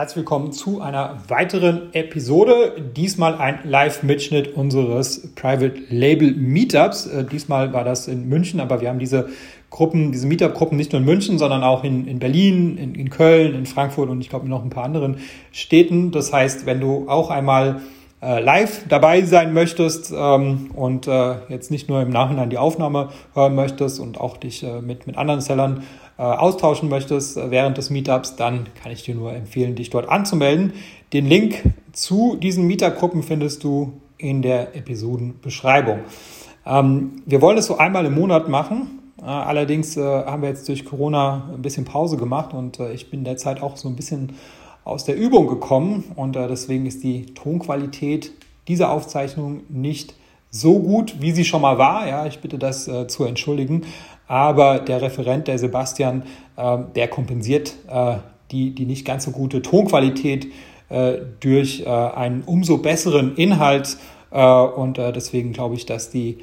Herzlich willkommen zu einer weiteren Episode. Diesmal ein Live-Mitschnitt unseres Private Label Meetups. Äh, diesmal war das in München, aber wir haben diese Gruppen, diese Meetup-Gruppen nicht nur in München, sondern auch in, in Berlin, in, in Köln, in Frankfurt und ich glaube noch ein paar anderen Städten. Das heißt, wenn du auch einmal äh, live dabei sein möchtest ähm, und äh, jetzt nicht nur im Nachhinein die Aufnahme hören möchtest und auch dich äh, mit, mit anderen Sellern austauschen möchtest äh, während des Meetups, dann kann ich dir nur empfehlen, dich dort anzumelden. Den Link zu diesen Meetup-Gruppen findest du in der Episodenbeschreibung. Ähm, wir wollen es so einmal im Monat machen. Äh, allerdings haben wir jetzt durch Corona ein bisschen Pause gemacht und ich bin derzeit auch so ein bisschen aus der Übung gekommen und deswegen ist die Tonqualität dieser Aufzeichnung nicht so gut, wie sie schon mal war. Ja, ich bitte das äh, zu entschuldigen. Aber der Referent, der Sebastian, äh, der kompensiert äh, die, die nicht ganz so gute Tonqualität äh, durch äh, einen umso besseren Inhalt. Und deswegen glaube ich, dass die,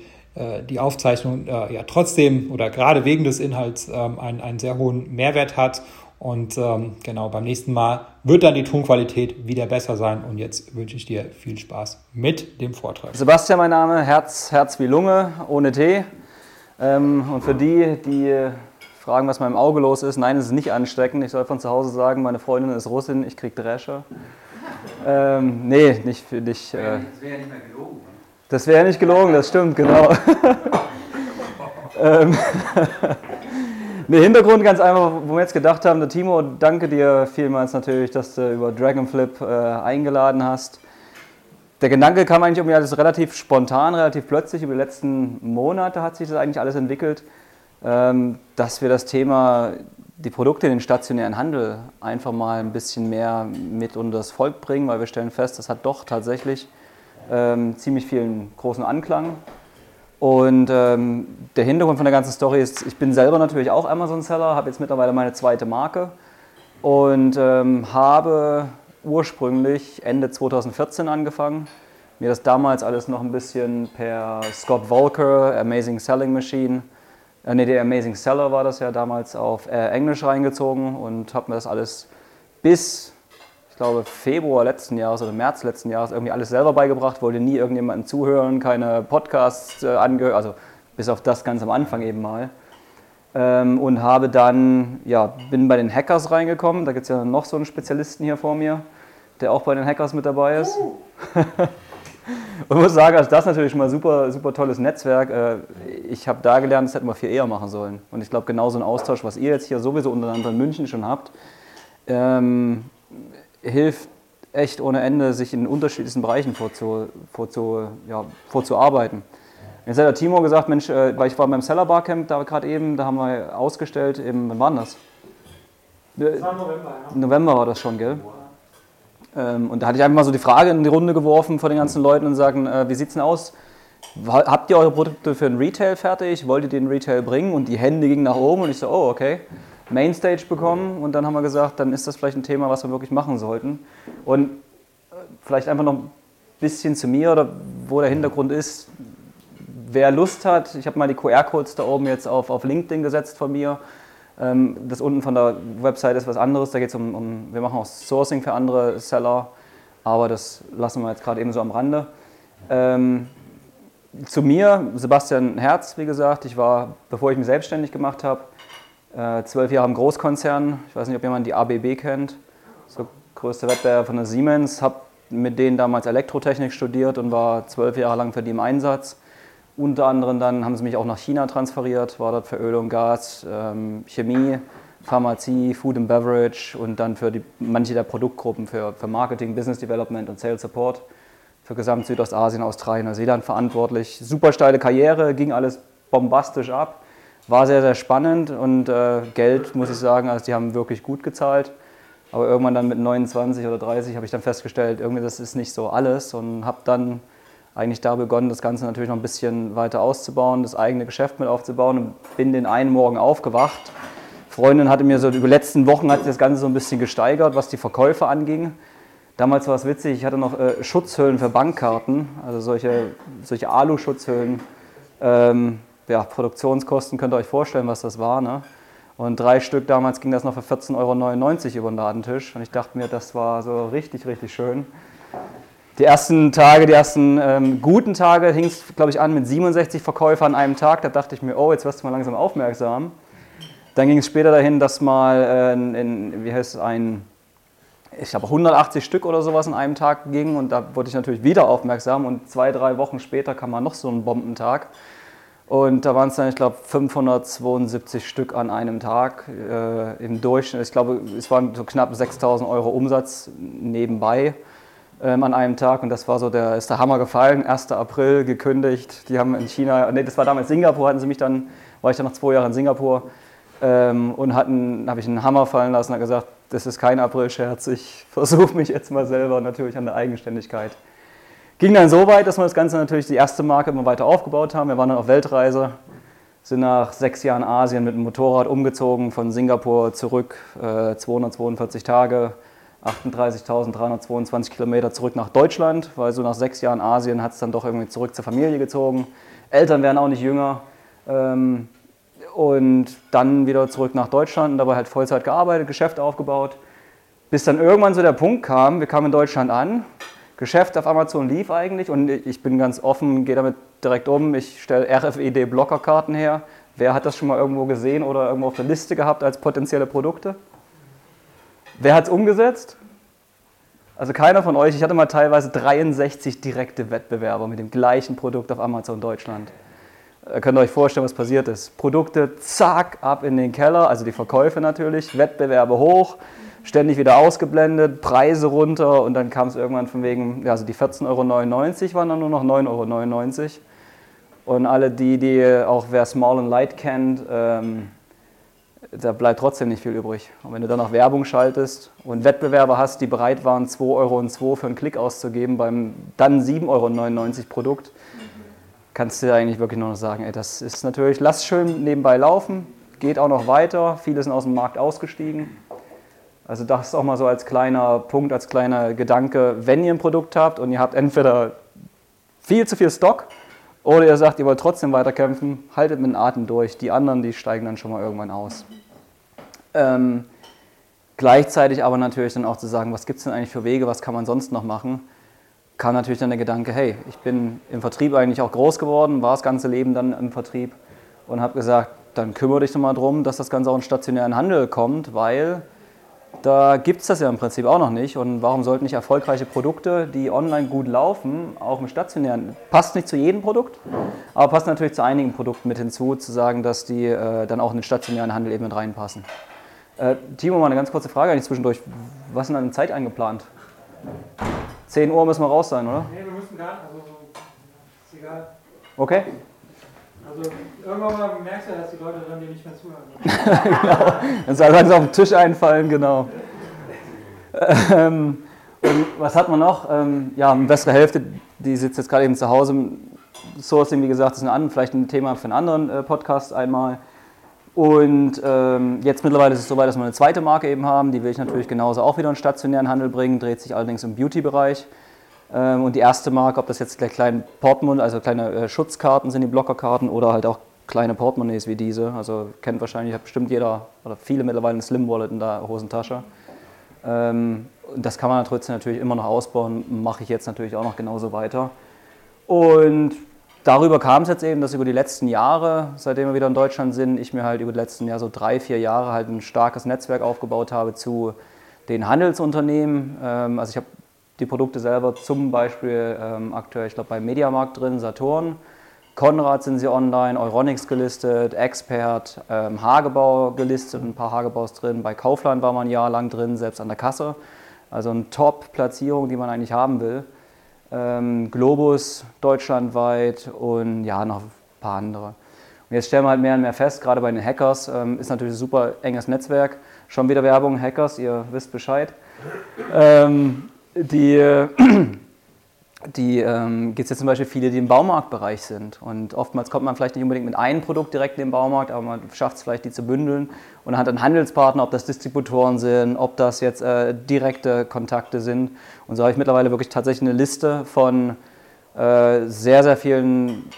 die Aufzeichnung ja trotzdem oder gerade wegen des Inhalts ähm, einen, einen sehr hohen Mehrwert hat. Und ähm, genau, beim nächsten Mal wird dann die Tonqualität wieder besser sein. Und jetzt wünsche ich dir viel Spaß mit dem Vortrag. Sebastian, mein Name, Herz, Herz wie Lunge, ohne T. Ähm, und für die, die fragen, was meinem Auge los ist, nein, es ist nicht ansteckend. Ich soll von zu Hause sagen, meine Freundin ist Russin, ich krieg Drescher. Ähm, nee, nicht für dich. Äh, das wäre ja nicht mehr gelogen. Das wäre ja nicht gelogen, das stimmt, genau. ähm, der Hintergrund ganz einfach, wo wir jetzt gedacht haben, der Timo, danke dir vielmals natürlich, dass du über Dragonflip äh, eingeladen hast. Der Gedanke kam eigentlich irgendwie alles relativ spontan, relativ plötzlich. Über die letzten Monate hat sich das eigentlich alles entwickelt, ähm, dass wir das Thema, die Produkte in den stationären Handel einfach mal ein bisschen mehr mit unter das Volk bringen, weil wir stellen fest, das hat doch tatsächlich ähm, ziemlich vielen großen Anklang und ähm, der Hintergrund von der ganzen Story ist, ich bin selber natürlich auch Amazon-Seller, habe jetzt mittlerweile meine zweite Marke und habe ursprünglich Ende 2014 angefangen. Mir das damals alles noch ein bisschen per Scott Volker, Amazing Selling Machine, äh, nee, der Amazing Seller war das ja damals auf äh, Englisch reingezogen und habe mir das alles bis ich glaube, Februar letzten Jahres oder März letzten Jahres irgendwie alles selber beigebracht, wollte nie irgendjemandem zuhören, keine Podcasts äh, angehört, also bis auf das ganz am Anfang eben mal. Ähm, und habe dann, ja, bin bei den Hackers reingekommen. Da gibt es ja noch so einen Spezialisten hier vor mir, der auch bei den Hackers mit dabei ist. Uh. und muss sagen, also das ist natürlich schon mal super, super tolles Netzwerk. Äh, ich habe da gelernt, das hätten wir viel eher machen sollen. Und ich glaube, genau so ein Austausch, was ihr jetzt hier sowieso untereinander in München schon habt, ähm, hilft echt ohne Ende, sich in unterschiedlichsten Bereichen vorzu, vorzu, ja, vorzuarbeiten. Jetzt hat der Timo gesagt, Mensch, äh, weil ich war beim Seller Barcamp da gerade eben, da haben wir ausgestellt, eben, wann war das? Das war November, ja. November war das schon, gell? Ähm, und da hatte ich einfach mal so die Frage in die Runde geworfen von den ganzen Leuten und sagen, äh, wie es denn aus? Habt ihr eure Produkte für den Retail fertig? Wollt ihr den Retail bringen? Und die Hände gingen nach oben und ich so, oh, okay. Mainstage bekommen und dann haben wir gesagt, dann ist das vielleicht ein Thema, was wir wirklich machen sollten. Und äh, vielleicht einfach noch ein bisschen zu mir oder wo der Hintergrund ist. Wer Lust hat, ich habe mal die QR-Codes da oben jetzt auf, auf LinkedIn gesetzt von mir. Ähm, das unten von der Website ist was anderes. Da geht es um, um, wir machen auch Sourcing für andere Seller, aber das lassen wir jetzt gerade eben so am Rande. Ähm, zu mir, Sebastian Herz, wie gesagt, ich war, bevor ich mich selbstständig gemacht habe, äh, zwölf Jahre im Großkonzern. Ich weiß nicht, ob jemand die ABB kennt. Der größte Wettbewerb von der Siemens. Habe mit denen damals Elektrotechnik studiert und war zwölf Jahre lang für die im Einsatz. Unter anderem dann haben sie mich auch nach China transferiert, war dort für Öl und Gas, ähm, Chemie, Pharmazie, Food and Beverage und dann für die, manche der Produktgruppen für, für Marketing, Business Development und Sales Support für Gesamt Südostasien, Australien, Neuseeland verantwortlich. Super steile Karriere, ging alles bombastisch ab. War sehr, sehr spannend und äh, Geld, muss ich sagen, also die haben wirklich gut gezahlt. Aber irgendwann dann mit 29 oder 30 habe ich dann festgestellt, irgendwie das ist nicht so alles und habe dann eigentlich da begonnen, das Ganze natürlich noch ein bisschen weiter auszubauen, das eigene Geschäft mit aufzubauen und bin den einen Morgen aufgewacht. Freundin hatte mir so über die letzten Wochen hat sich das Ganze so ein bisschen gesteigert, was die Verkäufe anging. Damals war es witzig, ich hatte noch äh, Schutzhüllen für Bankkarten, also solche, solche Alu-Schutzhüllen. Ähm, ja, Produktionskosten könnt ihr euch vorstellen, was das war. Ne? Und drei Stück damals ging das noch für 14,99 Euro über den Ladentisch. Und ich dachte mir, das war so richtig, richtig schön. Die ersten Tage, die ersten ähm, guten Tage hing es, glaube ich, an mit 67 Verkäufern an einem Tag. Da dachte ich mir, oh, jetzt wirst du mal langsam aufmerksam. Dann ging es später dahin, dass mal äh, in, wie heißt es, ein, ich glaube 180 Stück oder sowas in einem Tag ging und da wurde ich natürlich wieder aufmerksam und zwei, drei Wochen später kam mal noch so ein Bombentag und da waren es dann, ich glaube, 572 Stück an einem Tag äh, im Durchschnitt. Ich glaube, es waren so knapp 6000 Euro Umsatz nebenbei ähm, an einem Tag und das war so der, ist der Hammer gefallen. 1. April gekündigt. Die haben in China, nee, das war damals Singapur, hatten sie mich dann, war ich dann noch zwei Jahre in Singapur ähm, und hatten, habe ich einen Hammer fallen lassen und gesagt, das ist kein April-Scherz, ich versuche mich jetzt mal selber natürlich an der Eigenständigkeit. Ging dann so weit, dass wir das Ganze natürlich die erste Marke immer weiter aufgebaut haben. Wir waren dann auf Weltreise, sind nach sechs Jahren Asien mit dem Motorrad umgezogen, von Singapur zurück, äh, 242 Tage, 38.322 Kilometer zurück nach Deutschland, weil so nach sechs Jahren Asien hat es dann doch irgendwie zurück zur Familie gezogen. Eltern werden auch nicht jünger. Ähm, und dann wieder zurück nach Deutschland und dabei halt Vollzeit gearbeitet, Geschäft aufgebaut. Bis dann irgendwann so der Punkt kam, wir kamen in Deutschland an, Geschäft auf Amazon lief eigentlich und ich bin ganz offen, gehe damit direkt um. Ich stelle RFID-Blockerkarten her. Wer hat das schon mal irgendwo gesehen oder irgendwo auf der Liste gehabt als potenzielle Produkte? Wer hat es umgesetzt? Also keiner von euch. Ich hatte mal teilweise 63 direkte Wettbewerber mit dem gleichen Produkt auf Amazon Deutschland. Ihr könnt euch vorstellen, was passiert ist. Produkte zack ab in den Keller, also die Verkäufe natürlich, Wettbewerbe hoch, ständig wieder ausgeblendet, Preise runter und dann kam es irgendwann von wegen, ja, also die 14,99 Euro waren dann nur noch 9,99 Euro. Und alle die, die auch wer Small and Light kennt, ähm, da bleibt trotzdem nicht viel übrig. Und wenn du dann noch Werbung schaltest und Wettbewerber hast, die bereit waren, 2,02 Euro für einen Klick auszugeben beim dann 7,99 Euro Produkt, kannst du eigentlich wirklich nur noch sagen, ey, das ist natürlich, lass schön nebenbei laufen, geht auch noch weiter, viele sind aus dem Markt ausgestiegen. Also das ist auch mal so als kleiner Punkt, als kleiner Gedanke, wenn ihr ein Produkt habt und ihr habt entweder viel zu viel Stock oder ihr sagt, ihr wollt trotzdem weiterkämpfen, haltet mit dem Atem durch. Die anderen, die steigen dann schon mal irgendwann aus. Ähm, gleichzeitig aber natürlich dann auch zu sagen, was gibt es denn eigentlich für Wege, was kann man sonst noch machen? kam natürlich dann der Gedanke, hey, ich bin im Vertrieb eigentlich auch groß geworden, war das ganze Leben dann im Vertrieb und habe gesagt, dann kümmere dich doch mal darum, dass das Ganze auch in stationären Handel kommt, weil da gibt es das ja im Prinzip auch noch nicht. Und warum sollten nicht erfolgreiche Produkte, die online gut laufen, auch im stationären, passt nicht zu jedem Produkt, aber passt natürlich zu einigen Produkten mit hinzu, zu sagen, dass die äh, dann auch in den stationären Handel eben mit reinpassen. Äh, Timo, mal eine ganz kurze Frage eigentlich zwischendurch. Was ist denn an Zeit eingeplant? 10 Uhr müssen wir raus sein, oder? Nee, wir müssen gar nicht. Also, ist egal. Okay. Also irgendwann mal merkst du ja, dass die Leute dann dir nicht mehr zuhören. genau. Dann soll langsam auf den Tisch einfallen, genau. ähm, und was hat man noch? Ähm, ja, eine bessere Hälfte, die sitzt jetzt gerade eben zu Hause. Sourcing, wie gesagt, ist ein, vielleicht ein Thema für einen anderen äh, Podcast einmal. Und ähm, jetzt mittlerweile ist es so weit, dass wir eine zweite Marke eben haben. Die will ich natürlich genauso auch wieder in stationären Handel bringen, dreht sich allerdings im Beauty-Bereich. Ähm, und die erste Marke, ob das jetzt kleine Portemonnaie, also kleine äh, Schutzkarten sind, die Blockerkarten, oder halt auch kleine Portemonnaies wie diese. Also kennt wahrscheinlich hat bestimmt jeder oder viele mittlerweile ein Slim Wallet in der Hosentasche. Ähm, das kann man trotzdem natürlich immer noch ausbauen, mache ich jetzt natürlich auch noch genauso weiter. Und darüber kam es jetzt eben, dass über die letzten Jahre, seitdem wir wieder in Deutschland sind, ich mir halt über die letzten Jahr so drei, vier Jahre halt ein starkes Netzwerk aufgebaut habe zu den Handelsunternehmen. Ähm, also ich habe die Produkte selber zum Beispiel ähm, aktuell, ich glaube, beim Mediamarkt drin, Saturn. Konrad sind sie online, Euronics gelistet, Expert, ähm, Hagebau gelistet, ein paar Hagebaus drin. Bei Kaufland war man ein Jahr lang drin, selbst an der Kasse. Also eine Top-Platzierung, die man eigentlich haben will ähm, Globus deutschlandweit und ja, noch ein paar andere. Und jetzt stellen wir halt mehr und mehr fest, gerade bei den Hackers ähm, ist natürlich ein super enges Netzwerk. Schon wieder Werbung, Hackers, ihr wisst Bescheid. Ähm, die die ähm, gibt es jetzt zum Beispiel viele, die im Baumarktbereich sind. Und oftmals kommt man vielleicht nicht unbedingt mit einem Produkt direkt in den Baumarkt, aber man schafft es vielleicht, die zu bündeln und hat einen Handelspartner, ob das Distributoren sind, ob das jetzt äh, direkte Kontakte sind. Und so habe ich mittlerweile wirklich tatsächlich eine Liste von äh, sehr, sehr vielen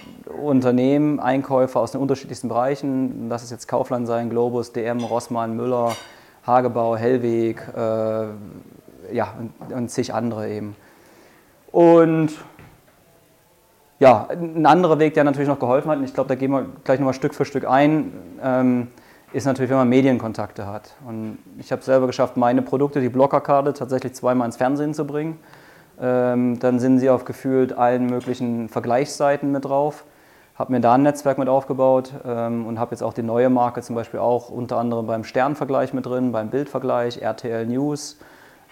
Unternehmen, Einkäufer aus den unterschiedlichsten Bereichen. Lass es jetzt Kaufland sein, Globus, DM, Rossmann, Müller, Hagebau, Hellweg, äh, ja, und, und zig andere eben. Und ja, ein anderer Weg, der natürlich noch geholfen hat, und ich glaube, da gehen wir gleich nochmal Stück für Stück ein, ähm, ist natürlich, wenn man Medienkontakte hat. Und ich habe selber geschafft, meine Produkte, die Blockerkarte, tatsächlich zweimal ins Fernsehen zu bringen. Ähm, dann sind sie auf gefühlt allen möglichen Vergleichsseiten mit drauf. Habe mir da ein Netzwerk mit aufgebaut ähm, und habe jetzt auch die neue Marke zum Beispiel auch unter anderem beim Sternvergleich mit drin, beim Bildvergleich, RTL News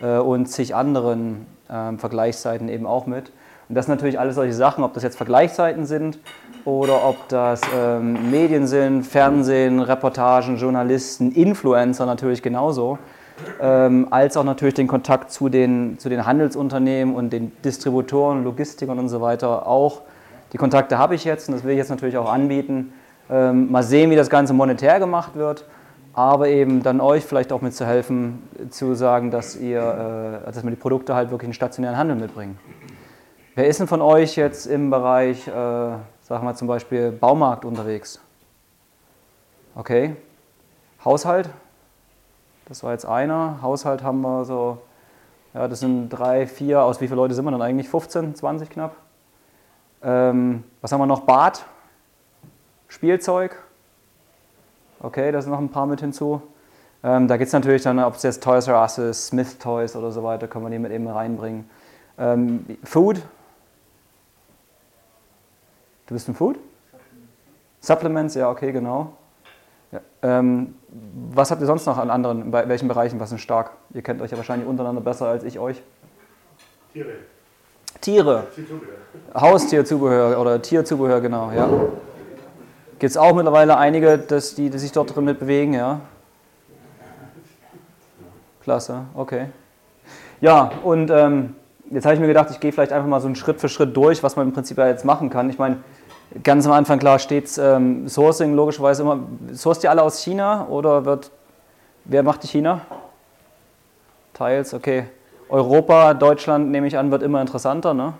äh, und zig anderen ähm, Vergleichsseiten eben auch mit. Und das sind natürlich alles solche Sachen, ob das jetzt Vergleichsseiten sind oder ob das ähm, Medien sind, Fernsehen, Reportagen, Journalisten, Influencer natürlich genauso, ähm, als auch natürlich den Kontakt zu den, zu den Handelsunternehmen und den Distributoren, Logistikern und so weiter auch. Die Kontakte habe ich jetzt und das will ich jetzt natürlich auch anbieten. Ähm, mal sehen, wie das Ganze monetär gemacht wird, aber eben dann euch vielleicht auch mitzuhelfen, zu sagen, dass, ihr, äh, dass wir die Produkte halt wirklich in stationären Handel mitbringen. Wer ist denn von euch jetzt im Bereich, äh, sagen wir zum Beispiel Baumarkt unterwegs? Okay. Haushalt? Das war jetzt einer. Haushalt haben wir so, ja, das sind drei, vier, aus wie viele Leute sind wir dann eigentlich? 15, 20 knapp? Ähm, was haben wir noch? Bad? Spielzeug? Okay, da sind noch ein paar mit hinzu. Ähm, da geht es natürlich dann, ob es jetzt Toys R Us ist, Smith Toys oder so weiter, können wir die mit eben reinbringen. Ähm, Food, Du bist im Food? Supplements, ja, okay, genau. Ja, ähm, was habt ihr sonst noch an anderen, bei welchen Bereichen, was sind stark? Ihr kennt euch ja wahrscheinlich untereinander besser als ich euch. Tiere. Tiere. Haustierzubehör oder Tierzubehör, genau, ja. Gibt es auch mittlerweile einige, dass die, die sich dort drin mit bewegen, ja? Klasse, okay. Ja, und ähm, jetzt habe ich mir gedacht, ich gehe vielleicht einfach mal so einen Schritt für Schritt durch, was man im Prinzip ja jetzt machen kann. Ich meine, ganz am Anfang klar steht ähm, Sourcing logischerweise immer. Sourced ihr alle aus China oder wird. Wer macht die China? Teils, okay. Europa, Deutschland, nehme ich an, wird immer interessanter, ne?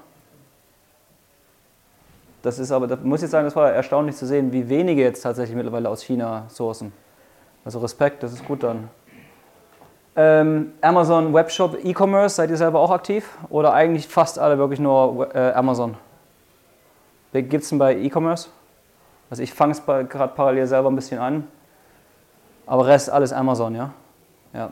Das ist aber, das muss ich sagen, das war erstaunlich zu sehen, wie wenige jetzt tatsächlich mittlerweile aus China sourcen. Also Respekt, das ist gut dann. Ähm, Amazon Webshop E-Commerce, seid ihr selber auch aktiv? Oder eigentlich fast alle wirklich nur äh, Amazon? Gibt es denn bei E-Commerce? Also ich fange es gerade parallel selber ein bisschen an. Aber Rest alles Amazon, ja? Ja.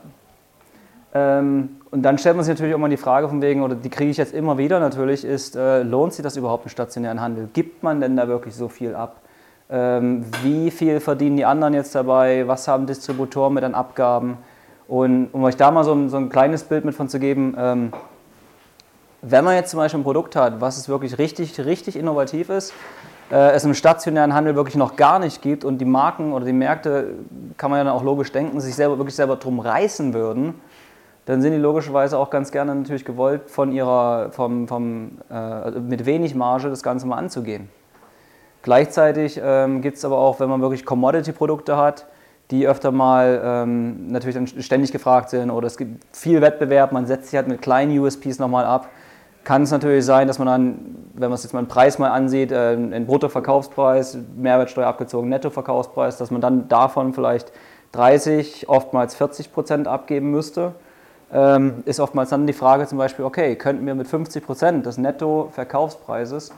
Ähm, und dann stellt man sich natürlich auch mal die Frage von wegen, oder die kriege ich jetzt immer wieder natürlich, ist, äh, lohnt sich das überhaupt im stationären Handel? Gibt man denn da wirklich so viel ab? Ähm, wie viel verdienen die anderen jetzt dabei? Was haben Distributoren mit an Abgaben? Und um euch da mal so ein, so ein kleines Bild mit von zu geben, ähm, wenn man jetzt zum Beispiel ein Produkt hat, was es wirklich richtig, richtig innovativ ist, äh, es im stationären Handel wirklich noch gar nicht gibt und die Marken oder die Märkte, kann man ja dann auch logisch denken, sich selber wirklich selber drum reißen würden, dann sind die logischerweise auch ganz gerne natürlich gewollt, von ihrer, vom, vom, äh, mit wenig Marge das Ganze mal anzugehen. Gleichzeitig ähm, gibt es aber auch, wenn man wirklich Commodity-Produkte hat, die öfter mal ähm, natürlich dann ständig gefragt sind oder es gibt viel Wettbewerb, man setzt sich halt mit kleinen USPs nochmal ab. Kann es natürlich sein, dass man dann, wenn man es jetzt mal einen Preis mal ansieht, äh, einen Bruttoverkaufspreis, Mehrwertsteuer abgezogen, Nettoverkaufspreis, dass man dann davon vielleicht 30, oftmals 40 Prozent abgeben müsste. Ähm, ist oftmals dann die Frage zum Beispiel, okay, könnten wir mit 50 Prozent des Nettoverkaufspreises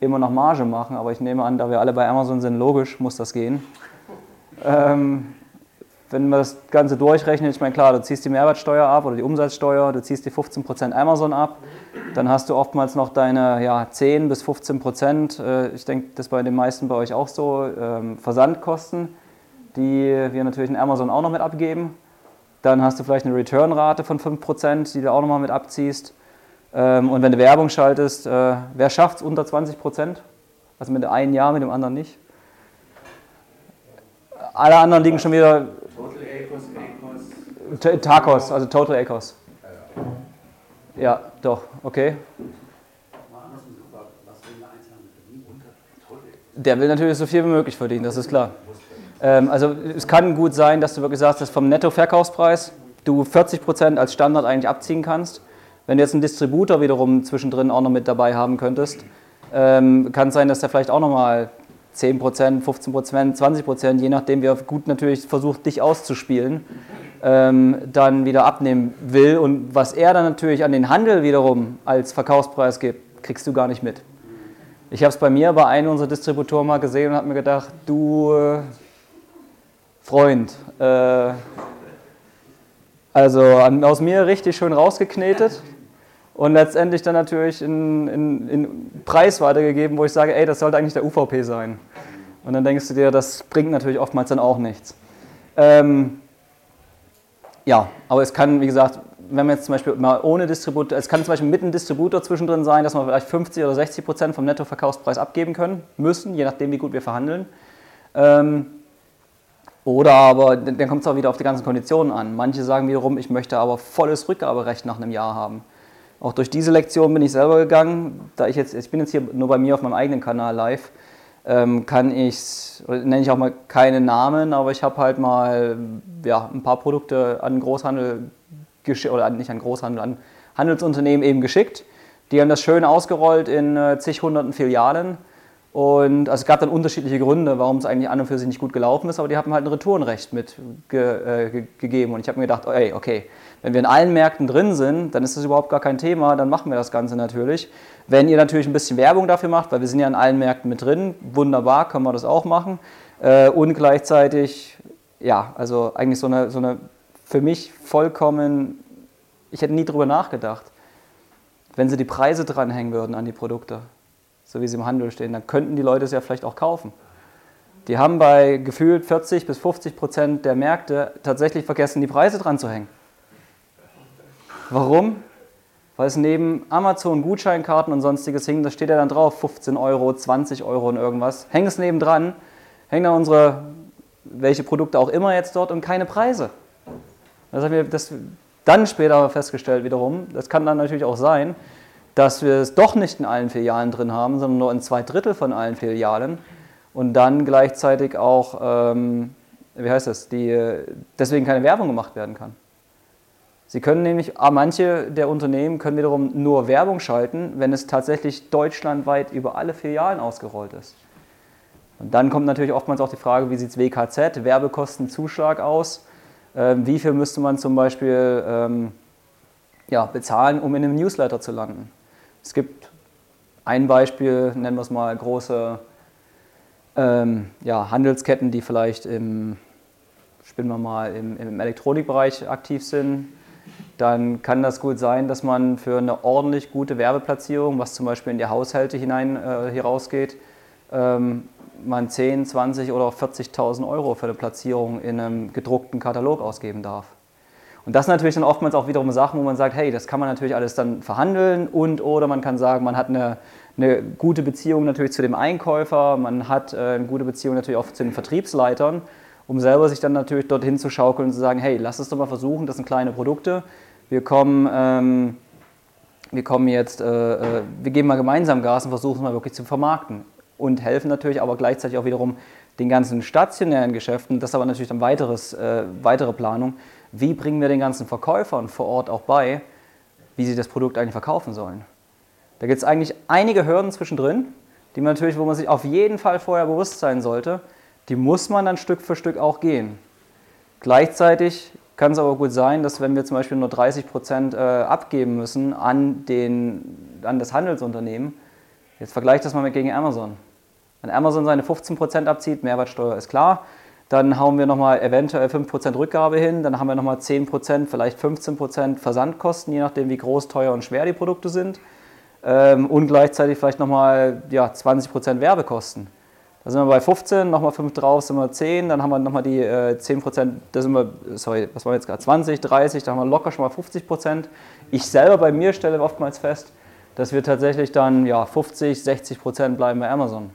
immer noch Marge machen, aber ich nehme an, da wir alle bei Amazon sind, logisch muss das gehen. Ähm, wenn man das Ganze durchrechnet, ich meine, klar, du ziehst die Mehrwertsteuer ab oder die Umsatzsteuer, du ziehst die 15% Amazon ab, dann hast du oftmals noch deine ja, 10 bis 15%, äh, ich denke, das bei den meisten bei euch auch so, ähm, Versandkosten, die wir natürlich in Amazon auch noch mit abgeben. Dann hast du vielleicht eine Return-Rate von 5%, die du auch nochmal mit abziehst. Ähm, und wenn du Werbung schaltest, äh, wer schafft es unter 20%? Also mit dem einen Jahr, mit dem anderen nicht. Alle anderen liegen schon wieder. Total ACOS, ACOS. Tacos, also Total ACOS. Ja, doch, okay. Der will natürlich so viel wie möglich verdienen, das ist klar. Ähm, also es kann gut sein, dass du wirklich sagst, dass vom Nettoverkaufspreis du 40% als Standard eigentlich abziehen kannst. Wenn du jetzt einen Distributor wiederum zwischendrin auch noch mit dabei haben könntest, ähm, kann es sein, dass der vielleicht auch nochmal 10%, 15%, 20%, je nachdem, wie er gut natürlich versucht, dich auszuspielen, ähm, dann wieder abnehmen will. Und was er dann natürlich an den Handel wiederum als Verkaufspreis gibt, kriegst du gar nicht mit. Ich habe es bei mir bei einem unserer Distributoren mal gesehen und habe mir gedacht, du äh, Freund, äh, also an, aus mir richtig schön rausgeknetet und letztendlich dann natürlich in, in, in Preis weitergegeben, wo ich sage, ey, das sollte eigentlich der UVP sein. Und dann denkst du dir, das bringt natürlich oftmals dann auch nichts. Ähm, ja, aber es kann, wie gesagt, wenn man jetzt zum Beispiel mal ohne Distributor, es kann zum Beispiel mit einem Distributor zwischendrin sein, dass wir vielleicht 50 oder 60 Prozent vom Nettoverkaufspreis abgeben können, müssen, je nachdem, wie gut wir verhandeln. Ähm, oder aber, dann kommt es auch wieder auf die ganzen Konditionen an. Manche sagen wiederum, ich möchte aber volles Rückgaberecht nach einem Jahr haben. Auch durch diese Lektion bin ich selber gegangen. Da ich jetzt, ich bin jetzt hier nur bei mir auf meinem eigenen Kanal live, ähm, kann ich, nenne ich auch mal keine Namen, aber ich habe halt mal ja, ein paar Produkte an Großhandel oder nicht an Großhandel, an Handelsunternehmen eben geschickt. Die haben das schön ausgerollt in äh, zig hunderten Filialen. Und also es gab dann unterschiedliche Gründe, warum es eigentlich an und für sich nicht gut gelaufen ist, aber die haben halt ein Retourenrecht mitgegeben. Ge, äh, und ich habe mir gedacht, ey, okay, wenn wir in allen Märkten drin sind, dann ist das überhaupt gar kein Thema, dann machen wir das Ganze natürlich. Wenn ihr natürlich ein bisschen Werbung dafür macht, weil wir sind ja in allen Märkten mit drin, wunderbar, können wir das auch machen. Äh, und gleichzeitig, ja, also eigentlich so eine, so eine für mich vollkommen, ich hätte nie drüber nachgedacht, wenn sie die Preise dranhängen würden an die Produkte, so wie sie im Handel stehen, dann könnten die Leute es ja vielleicht auch kaufen. Die haben bei gefühlt 40 bis 50 Prozent der Märkte tatsächlich vergessen, die Preise dran zu hängen. Warum? Weil es neben Amazon Gutscheinkarten und sonstiges hing, da steht ja dann drauf 15 Euro, 20 Euro und irgendwas. Hängt es nebendran, hängen da unsere, welche Produkte auch immer jetzt dort und keine Preise. Das haben wir das dann später festgestellt wiederum. Das kann dann natürlich auch sein, dass wir es doch nicht in allen Filialen drin haben, sondern nur in zwei Drittel von allen Filialen und dann gleichzeitig auch, ähm, wie heißt das, die, deswegen keine Werbung gemacht werden kann. Sie können nämlich, ah, manche der Unternehmen können wiederum nur Werbung schalten, wenn es tatsächlich deutschlandweit über alle Filialen ausgerollt ist. Und dann kommt natürlich oftmals auch die Frage, wie sieht es WKZ, Werbekostenzuschlag aus? Ähm, wie viel müsste man zum Beispiel ähm, ja, bezahlen, um in einem Newsletter zu landen? Es gibt ein Beispiel, nennen wir es mal große ähm, ja, Handelsketten, die vielleicht im, spinnen wir mal, im, im Elektronikbereich aktiv sind. Dann kann das gut sein, dass man für eine ordentlich gute Werbeplatzierung, was zum Beispiel in die Haushalte hinein äh, hier rausgeht, ähm, man 10, 20 oder 40.000 Euro für eine Platzierung in einem gedruckten Katalog ausgeben darf. Und das sind natürlich dann oftmals auch wiederum Sachen, wo man sagt, hey, das kann man natürlich alles dann verhandeln und oder man kann sagen, man hat eine, eine gute Beziehung natürlich zu dem Einkäufer, man hat äh, eine gute Beziehung natürlich auch zu den Vertriebsleitern, um selber sich dann natürlich dorthin zu schaukeln und zu sagen, hey, lass es doch mal versuchen, das sind kleine Produkte, wir kommen, ähm, wir kommen jetzt, äh, äh wir geben mal gemeinsam Gas und versuchen es mal wirklich zu vermarkten und helfen natürlich aber gleichzeitig auch wiederum den ganzen stationären Geschäften, das ist aber natürlich dann weiteres, äh, weitere Planung, wie bringen wir den ganzen Verkäufern vor Ort auch bei, wie sie das Produkt eigentlich verkaufen sollen. Da gibt es eigentlich einige Hürden zwischendrin, die man natürlich, wo man sich auf jeden Fall vorher bewusst sein sollte, die muss man dann Stück für Stück auch gehen. Gleichzeitig kann es aber gut sein, dass wenn wir zum Beispiel nur 30 Prozent äh, abgeben müssen an, den, an das Handelsunternehmen, jetzt vergleicht das mal mit gegen Amazon. Wenn Amazon seine 15% abzieht, Mehrwertsteuer ist klar, dann hauen wir nochmal eventuell 5% Rückgabe hin, dann haben wir nochmal 10%, vielleicht 15% Versandkosten, je nachdem wie groß, teuer und schwer die Produkte sind. Ähm, und gleichzeitig vielleicht nochmal ja, 20% Werbekosten. Da sind wir bei 15, nochmal 5 drauf, sind wir 10, dann haben wir nochmal die äh, 10%, da sind wir, sorry, was waren wir jetzt gerade, 20, 30, da haben wir locker schon mal 50%. Ich selber bei mir stelle oftmals fest, dass wir tatsächlich dann ja, 50, 60% bleiben bei Amazon.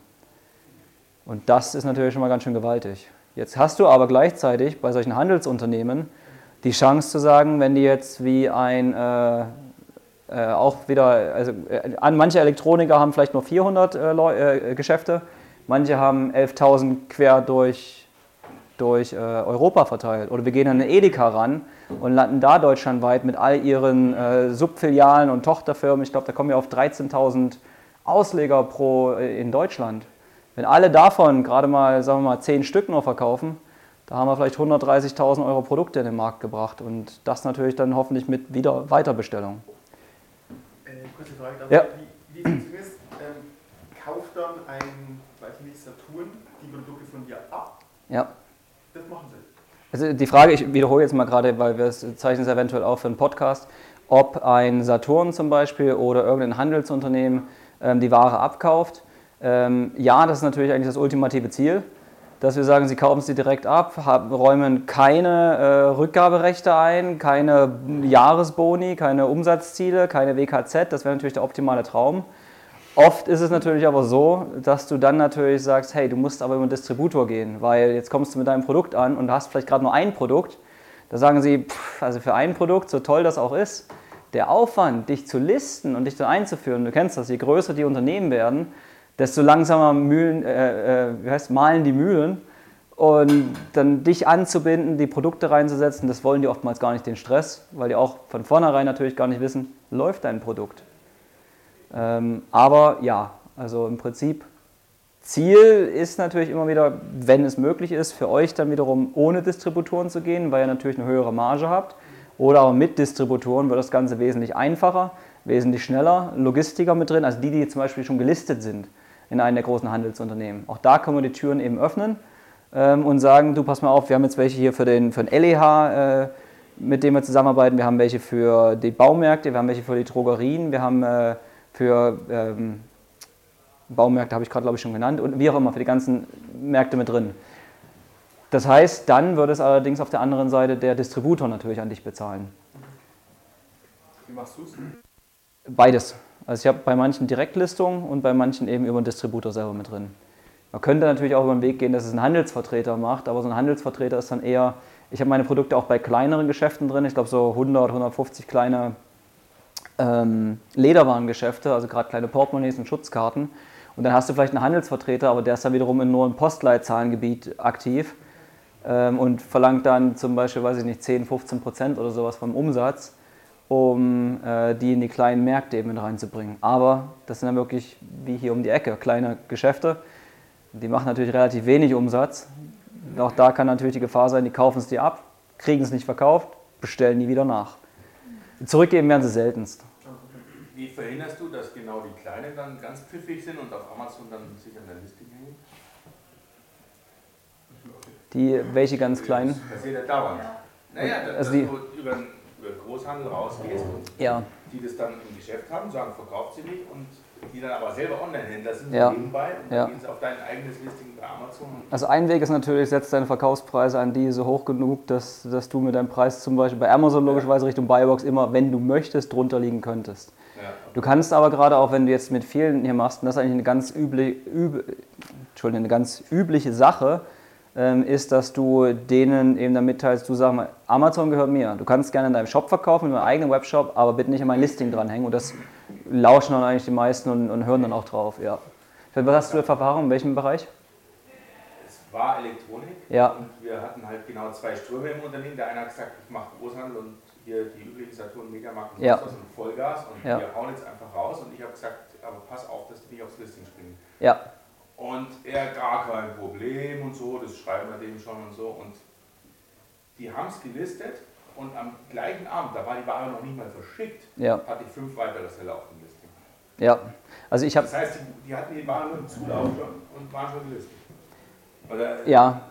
Und das ist natürlich schon mal ganz schön gewaltig. Jetzt hast du aber gleichzeitig bei solchen Handelsunternehmen die Chance zu sagen, wenn die jetzt wie ein, äh, äh, auch wieder, also äh, manche Elektroniker haben vielleicht nur 400 äh, äh, Geschäfte, manche haben 11.000 quer durch, durch äh, Europa verteilt. Oder wir gehen an eine Edeka ran und landen da deutschlandweit mit all ihren Subfilialen und Tochterfirmen. Ich glaube, da kommen wir auf 13.000 Ausleger pro in Deutschland. Wenn alle davon gerade mal, sagen wir mal, 10 Stück nur verkaufen, da haben wir vielleicht 130.000 Euro Produkte in den Markt gebracht und das natürlich dann hoffentlich mit wieder Weiterbestellung. Äh, kurze Frage, ja. wie, wie funktioniert es? Ähm, kauft dann ein, weiß ich nicht, Saturn die Produkte von dir ab? Ja. Das machen sie. Also die Frage, ich wiederhole jetzt mal gerade, weil wir es zeichnen es eventuell auch für einen Podcast, ob ein Saturn zum Beispiel oder irgendein Handelsunternehmen ähm, die Ware abkauft. Ähm, ja, das ist natürlich eigentlich das ultimative Ziel, dass wir sagen, sie kaufen sie direkt ab, haben, räumen keine äh, Rückgaberechte ein, keine Jahresboni, keine Umsatzziele, keine WKZ. Das wäre natürlich der optimale Traum. Oft ist es natürlich aber so, dass du dann natürlich sagst, hey, du musst aber über einen Distributor gehen, weil jetzt kommst du mit deinem Produkt an und hast vielleicht gerade nur ein Produkt. Da sagen sie, pff, also für ein Produkt, so toll das auch ist, der Aufwand, dich zu listen und dich dann einzuführen, du kennst das, je größer die Unternehmen werden, desto langsamer mühlen, äh, äh, wie heißt, malen die Mühlen. Und dann dich anzubinden, die Produkte reinzusetzen, das wollen die oftmals gar nicht den Stress, weil die auch von vornherein natürlich gar nicht wissen, läuft dein Produkt. Ähm, aber ja, also im Prinzip, Ziel ist natürlich immer wieder, wenn es möglich ist, für euch dann wiederum ohne Distributoren zu gehen, weil ihr natürlich eine höhere Marge habt. Oder aber mit Distributoren wird das Ganze wesentlich einfacher, wesentlich schneller, Logistiker mit drin, also die, die zum Beispiel schon gelistet sind in einem der großen Handelsunternehmen. Auch da können wir die Türen eben öffnen ähm, und sagen, du pass mal auf, wir haben jetzt welche hier für den, für den LEH, äh, mit dem wir zusammenarbeiten, wir haben welche für die Baumärkte, wir haben welche für die Drogerien, wir haben äh, für ähm, Baumärkte, habe ich gerade glaube ich schon genannt, und wie auch immer, für die ganzen Märkte mit drin. Das heißt, dann würde es allerdings auf der anderen Seite der Distributor natürlich an dich bezahlen. Wie machst du es? Beides. Also ich habe bei manchen Direktlistungen und bei manchen eben über den Distributor selber mit drin. Man könnte natürlich auch über den Weg gehen, dass es ein Handelsvertreter macht, aber so ein Handelsvertreter ist dann eher, ich habe meine Produkte auch bei kleineren Geschäften drin, ich glaube so 100, 150 kleine ähm, Lederwarengeschäfte, also gerade kleine Portemonnaies und Schutzkarten. Und dann hast du vielleicht einen Handelsvertreter, aber der ist dann wiederum in nur einem Postleitzahlengebiet aktiv ähm, und verlangt dann zum Beispiel, weiß ich nicht, 10, 15 Prozent oder sowas vom Umsatz um äh, die in die kleinen Märkte eben mit reinzubringen. Aber das sind dann wirklich wie hier um die Ecke, kleine Geschäfte. Die machen natürlich relativ wenig Umsatz. Auch da kann natürlich die Gefahr sein, die kaufen es dir ab, kriegen es nicht verkauft, bestellen nie wieder nach. Zurückgeben werden sie seltenst. Wie verhinderst du, dass genau die Kleinen dann ganz pfiffig sind und auf Amazon dann sich an der Listing hängen? Die, welche ganz kleinen? Das passiert ja dauernd. Naja, also dass die, über über den Großhandel rausgehst und ja. die das dann im Geschäft haben, sagen, verkauft sie nicht und die dann aber selber Online-Händler sind ja. nebenbei und ja. dann gehen sie auf dein eigenes Listing bei Amazon. Also ein Weg ist natürlich, setzt deine Verkaufspreise an die so hoch genug, dass, dass du mit deinem Preis zum Beispiel bei Amazon logischerweise Richtung Buybox immer, wenn du möchtest, drunter liegen könntest. Ja. Du kannst aber gerade auch, wenn du jetzt mit vielen hier machst, und das ist eigentlich eine ganz, üble, üb, eine ganz übliche Sache, ist, dass du denen eben dann mitteilst, du sag mal, Amazon gehört mir. Du kannst gerne in deinem Shop verkaufen, in deinem eigenen Webshop, aber bitte nicht an mein Listing dranhängen. Und das lauschen dann eigentlich die meisten und, und hören dann auch drauf. Ja. Was hast du für Erfahrung? In welchem Bereich? Es war Elektronik ja. und wir hatten halt genau zwei Ströme im Unternehmen. Der eine hat gesagt, ich mache Großhandel und hier die üblichen Saturn, Mediamarkt und ja. was und Vollgas und ja. wir hauen jetzt einfach raus und ich habe gesagt, aber pass auf, dass die nicht aufs Listing springen. Ja. Und er gar kein Problem und so, das schreiben wir dem schon und so. Und die haben es gelistet und am gleichen Abend, da war die Ware noch nicht mal verschickt, ja. hatte ich fünf weitere Seller auf dem Listing. Ja, also ich habe. Das heißt, die, die, hatten die Ware nur im Zulauf schon und waren schon gelistet. Oder ja,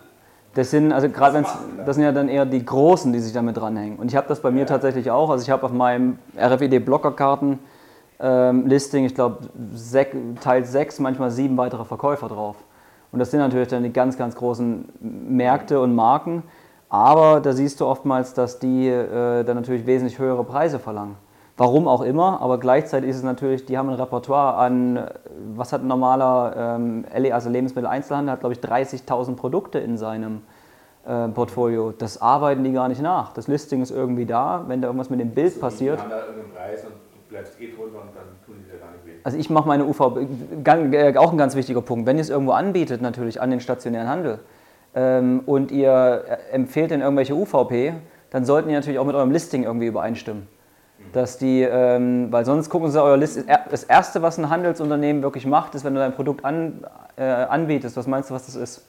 das sind, also gerade wenn das sind ja dann eher die Großen, die sich damit dranhängen. Und ich habe das bei mir ja. tatsächlich auch. Also ich habe auf meinem RFID-Blockerkarten ähm, Listing, ich glaube, Teil 6, manchmal sieben weitere Verkäufer drauf. Und das sind natürlich dann die ganz, ganz großen Märkte und Marken. Aber da siehst du oftmals, dass die äh, dann natürlich wesentlich höhere Preise verlangen. Warum auch immer, aber gleichzeitig ist es natürlich, die haben ein Repertoire an, was hat ein normaler ähm, also Lebensmitteleinzelhandel, hat glaube ich 30.000 Produkte in seinem äh, Portfolio. Das arbeiten die gar nicht nach. Das Listing ist irgendwie da, wenn da irgendwas mit dem Bild passiert. Die haben da irgendeinen Preis und bleibst eh drunter und dann tun die dir gar nicht weh. Also ich mache meine UVP, auch ein ganz wichtiger Punkt, wenn ihr es irgendwo anbietet natürlich an den stationären Handel ähm, und ihr empfehlt in irgendwelche UVP, dann sollten die natürlich auch mit eurem Listing irgendwie übereinstimmen. Mhm. Dass die, ähm, weil sonst gucken sie euer List. Das erste, was ein Handelsunternehmen wirklich macht, ist, wenn du dein Produkt an, äh, anbietest. Was meinst du, was das ist?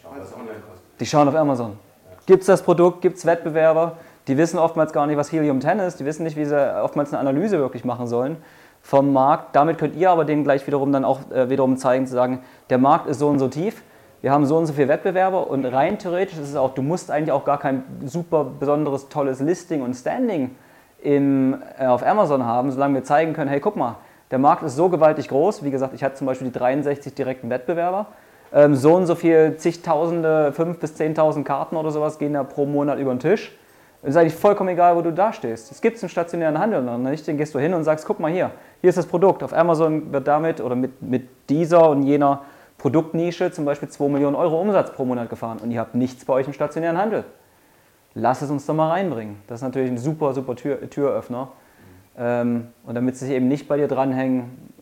Schauen, was online kostet. Die schauen auf Amazon. Gibt es das Produkt? Gibt es Wettbewerber? Die wissen oftmals gar nicht, was Helium 10 ist. Die wissen nicht, wie sie oftmals eine Analyse wirklich machen sollen vom Markt. Damit könnt ihr aber denen gleich wiederum dann auch äh, wiederum zeigen, zu sagen, der Markt ist so und so tief. Wir haben so und so viele Wettbewerber und rein theoretisch ist es auch, du musst eigentlich auch gar kein super besonderes, tolles Listing und Standing im, äh, auf Amazon haben, solange wir zeigen können, hey, guck mal, der Markt ist so gewaltig groß. Wie gesagt, ich hatte zum Beispiel die 63 direkten Wettbewerber. Ähm, so und so viel zigtausende, 5.000 bis 10.000 Karten oder sowas gehen da pro Monat über den Tisch. Es ist eigentlich vollkommen egal, wo du da stehst. Es gibt einen stationären Handel noch nicht, den gehst du hin und sagst, guck mal hier, hier ist das Produkt. Auf Amazon wird damit oder mit, mit dieser und jener Produktnische zum Beispiel 2 Millionen Euro Umsatz pro Monat gefahren und ihr habt nichts bei euch im stationären Handel. Lass es uns doch mal reinbringen. Das ist natürlich ein super, super Tür, Türöffner. Ähm, und damit sie sich eben nicht bei dir dranhängen,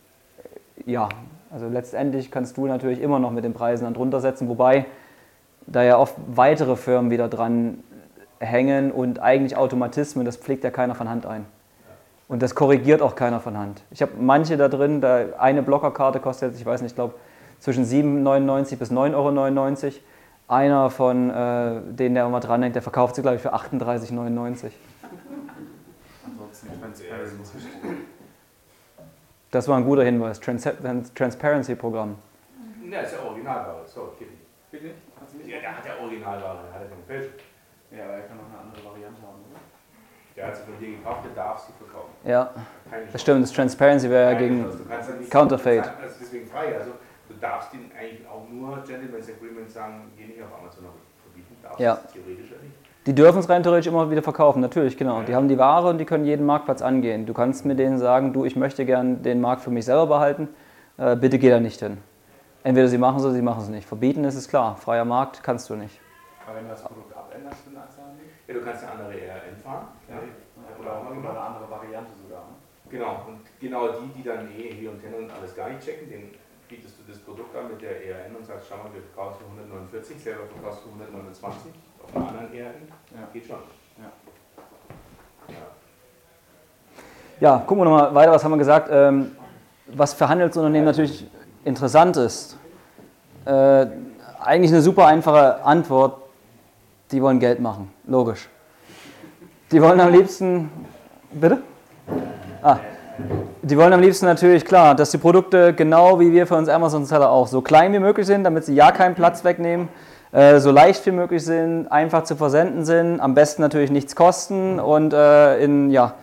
ja, also letztendlich kannst du natürlich immer noch mit den Preisen dann drunter setzen, wobei da ja oft weitere Firmen wieder dran hängen und eigentlich Automatismen, das pflegt ja keiner von Hand ein. Und das korrigiert auch keiner von Hand. Ich habe manche da drin, da eine Blockerkarte kostet jetzt, ich weiß nicht, ich glaube zwischen 7,99 bis 9,99 Euro. Einer von äh, denen, der immer dranhängt, der verkauft sie, glaube ich, für 38,99 Ansonsten Das war ein guter Hinweis. Trans Transparency-Programm. Ja, ist ja Originalware. So, ihn. Bitte? Ja, der hat ja Originalware, der hat ja keine Fälschung. Ja, aber er kann auch eine andere Variante haben, oder? Der hat sie von dir gekauft, der darf sie verkaufen. Ja, das stimmt. Das Transparency wäre ja gegen also, Counterfeit. Das ist deswegen frei. Also, du darfst ihn eigentlich auch nur Gentleman's Agreement sagen, geh nicht auf Amazon verbieten. Darfst ja. theoretisch ja nicht. Die dürfen es rein theoretisch immer wieder verkaufen, natürlich, genau. Die haben die Ware und die können jeden Marktplatz angehen. Du kannst mit denen sagen, du, ich möchte gern den Markt für mich selber behalten, äh, bitte geh da nicht hin. Entweder sie machen es oder sie machen es nicht. Verbieten ist es klar, freier Markt kannst du nicht. Aber wenn du das Produkt Ja, du kannst eine andere ERN fahren. Ja. Oder, oder eine andere Variante sogar. Ne? Genau, und genau die, die dann eh hier und hin und alles gar nicht checken, denen bietest du das Produkt an mit der ERN und sagst, schau mal, wir verkaufen für 149, selber verkaufst du 129 auf einer anderen ERN. Ja. Geht schon. Ja. Ja, gucken wir nochmal weiter, was haben wir gesagt. Ähm, was für Handelsunternehmen natürlich interessant ist. Äh, eigentlich eine super einfache Antwort. Die wollen Geld machen, logisch. Die wollen am liebsten. Bitte? Ah. Die wollen am liebsten natürlich, klar, dass die Produkte genau wie wir für uns Amazon-Seller auch so klein wie möglich sind, damit sie ja keinen Platz wegnehmen, äh, so leicht wie möglich sind, einfach zu versenden sind, am besten natürlich nichts kosten und äh, in, ja,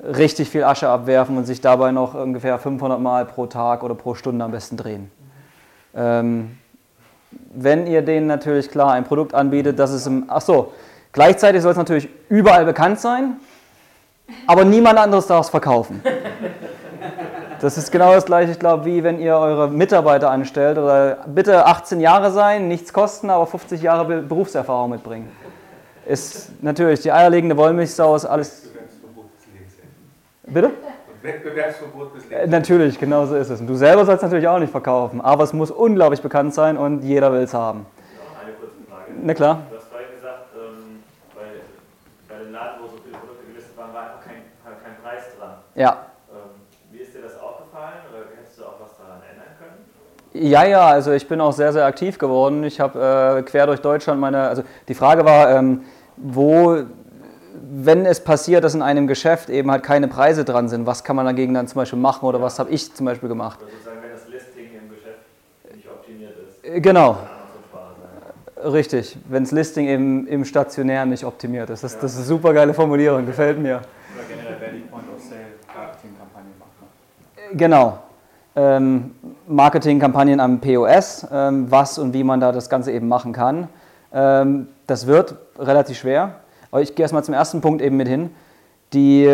richtig viel Asche abwerfen und sich dabei noch ungefähr 500 Mal pro Tag oder pro Stunde am besten drehen. Ähm, wenn ihr denen natürlich klar ein Produkt anbietet, das ist im, ach so, gleichzeitig soll es natürlich überall bekannt sein, aber niemand anderes darf es verkaufen. Das ist genau das gleiche, ich glaube, wie wenn ihr eure Mitarbeiter anstellt oder bitte 18 Jahre sein, nichts kosten, aber 50 Jahre Berufserfahrung mitbringen. Ist natürlich die eierlegende Wollmilchsau ist alles. Bitte? Wettbewerbsverbot bis äh, Natürlich, genau so ist es. Und du selber sollst natürlich auch nicht verkaufen, aber es muss unglaublich bekannt sein und jeder will es haben. Eine kurze Frage. Na klar. Du hast vorhin gesagt, ähm, bei, bei dem Laden, wo so viele Produkte gelistet waren, war einfach kein, kein Preis dran. Ja. Ähm, wie ist dir das aufgefallen oder hättest du auch was daran ändern können? Ja, ja, also ich bin auch sehr, sehr aktiv geworden. Ich habe äh, quer durch Deutschland meine, also die Frage war, ähm, wo wenn es passiert, dass in einem Geschäft eben halt keine Preise dran sind, was kann man dagegen dann zum Beispiel machen oder was habe ich zum Beispiel gemacht? Oder sozusagen, wenn das Listing im Geschäft nicht optimiert ist. Äh, genau. Richtig, wenn das Listing eben im Stationär nicht optimiert ist. Das, das ist eine super geile Formulierung, gefällt mir. Oder generell, wer die Point-of-Sale-Marketing-Kampagne macht. Ne? Genau. Ähm, Marketingkampagnen am POS, ähm, was und wie man da das Ganze eben machen kann. Ähm, das wird relativ schwer. Aber ich gehe erstmal zum ersten Punkt eben mit hin. Die,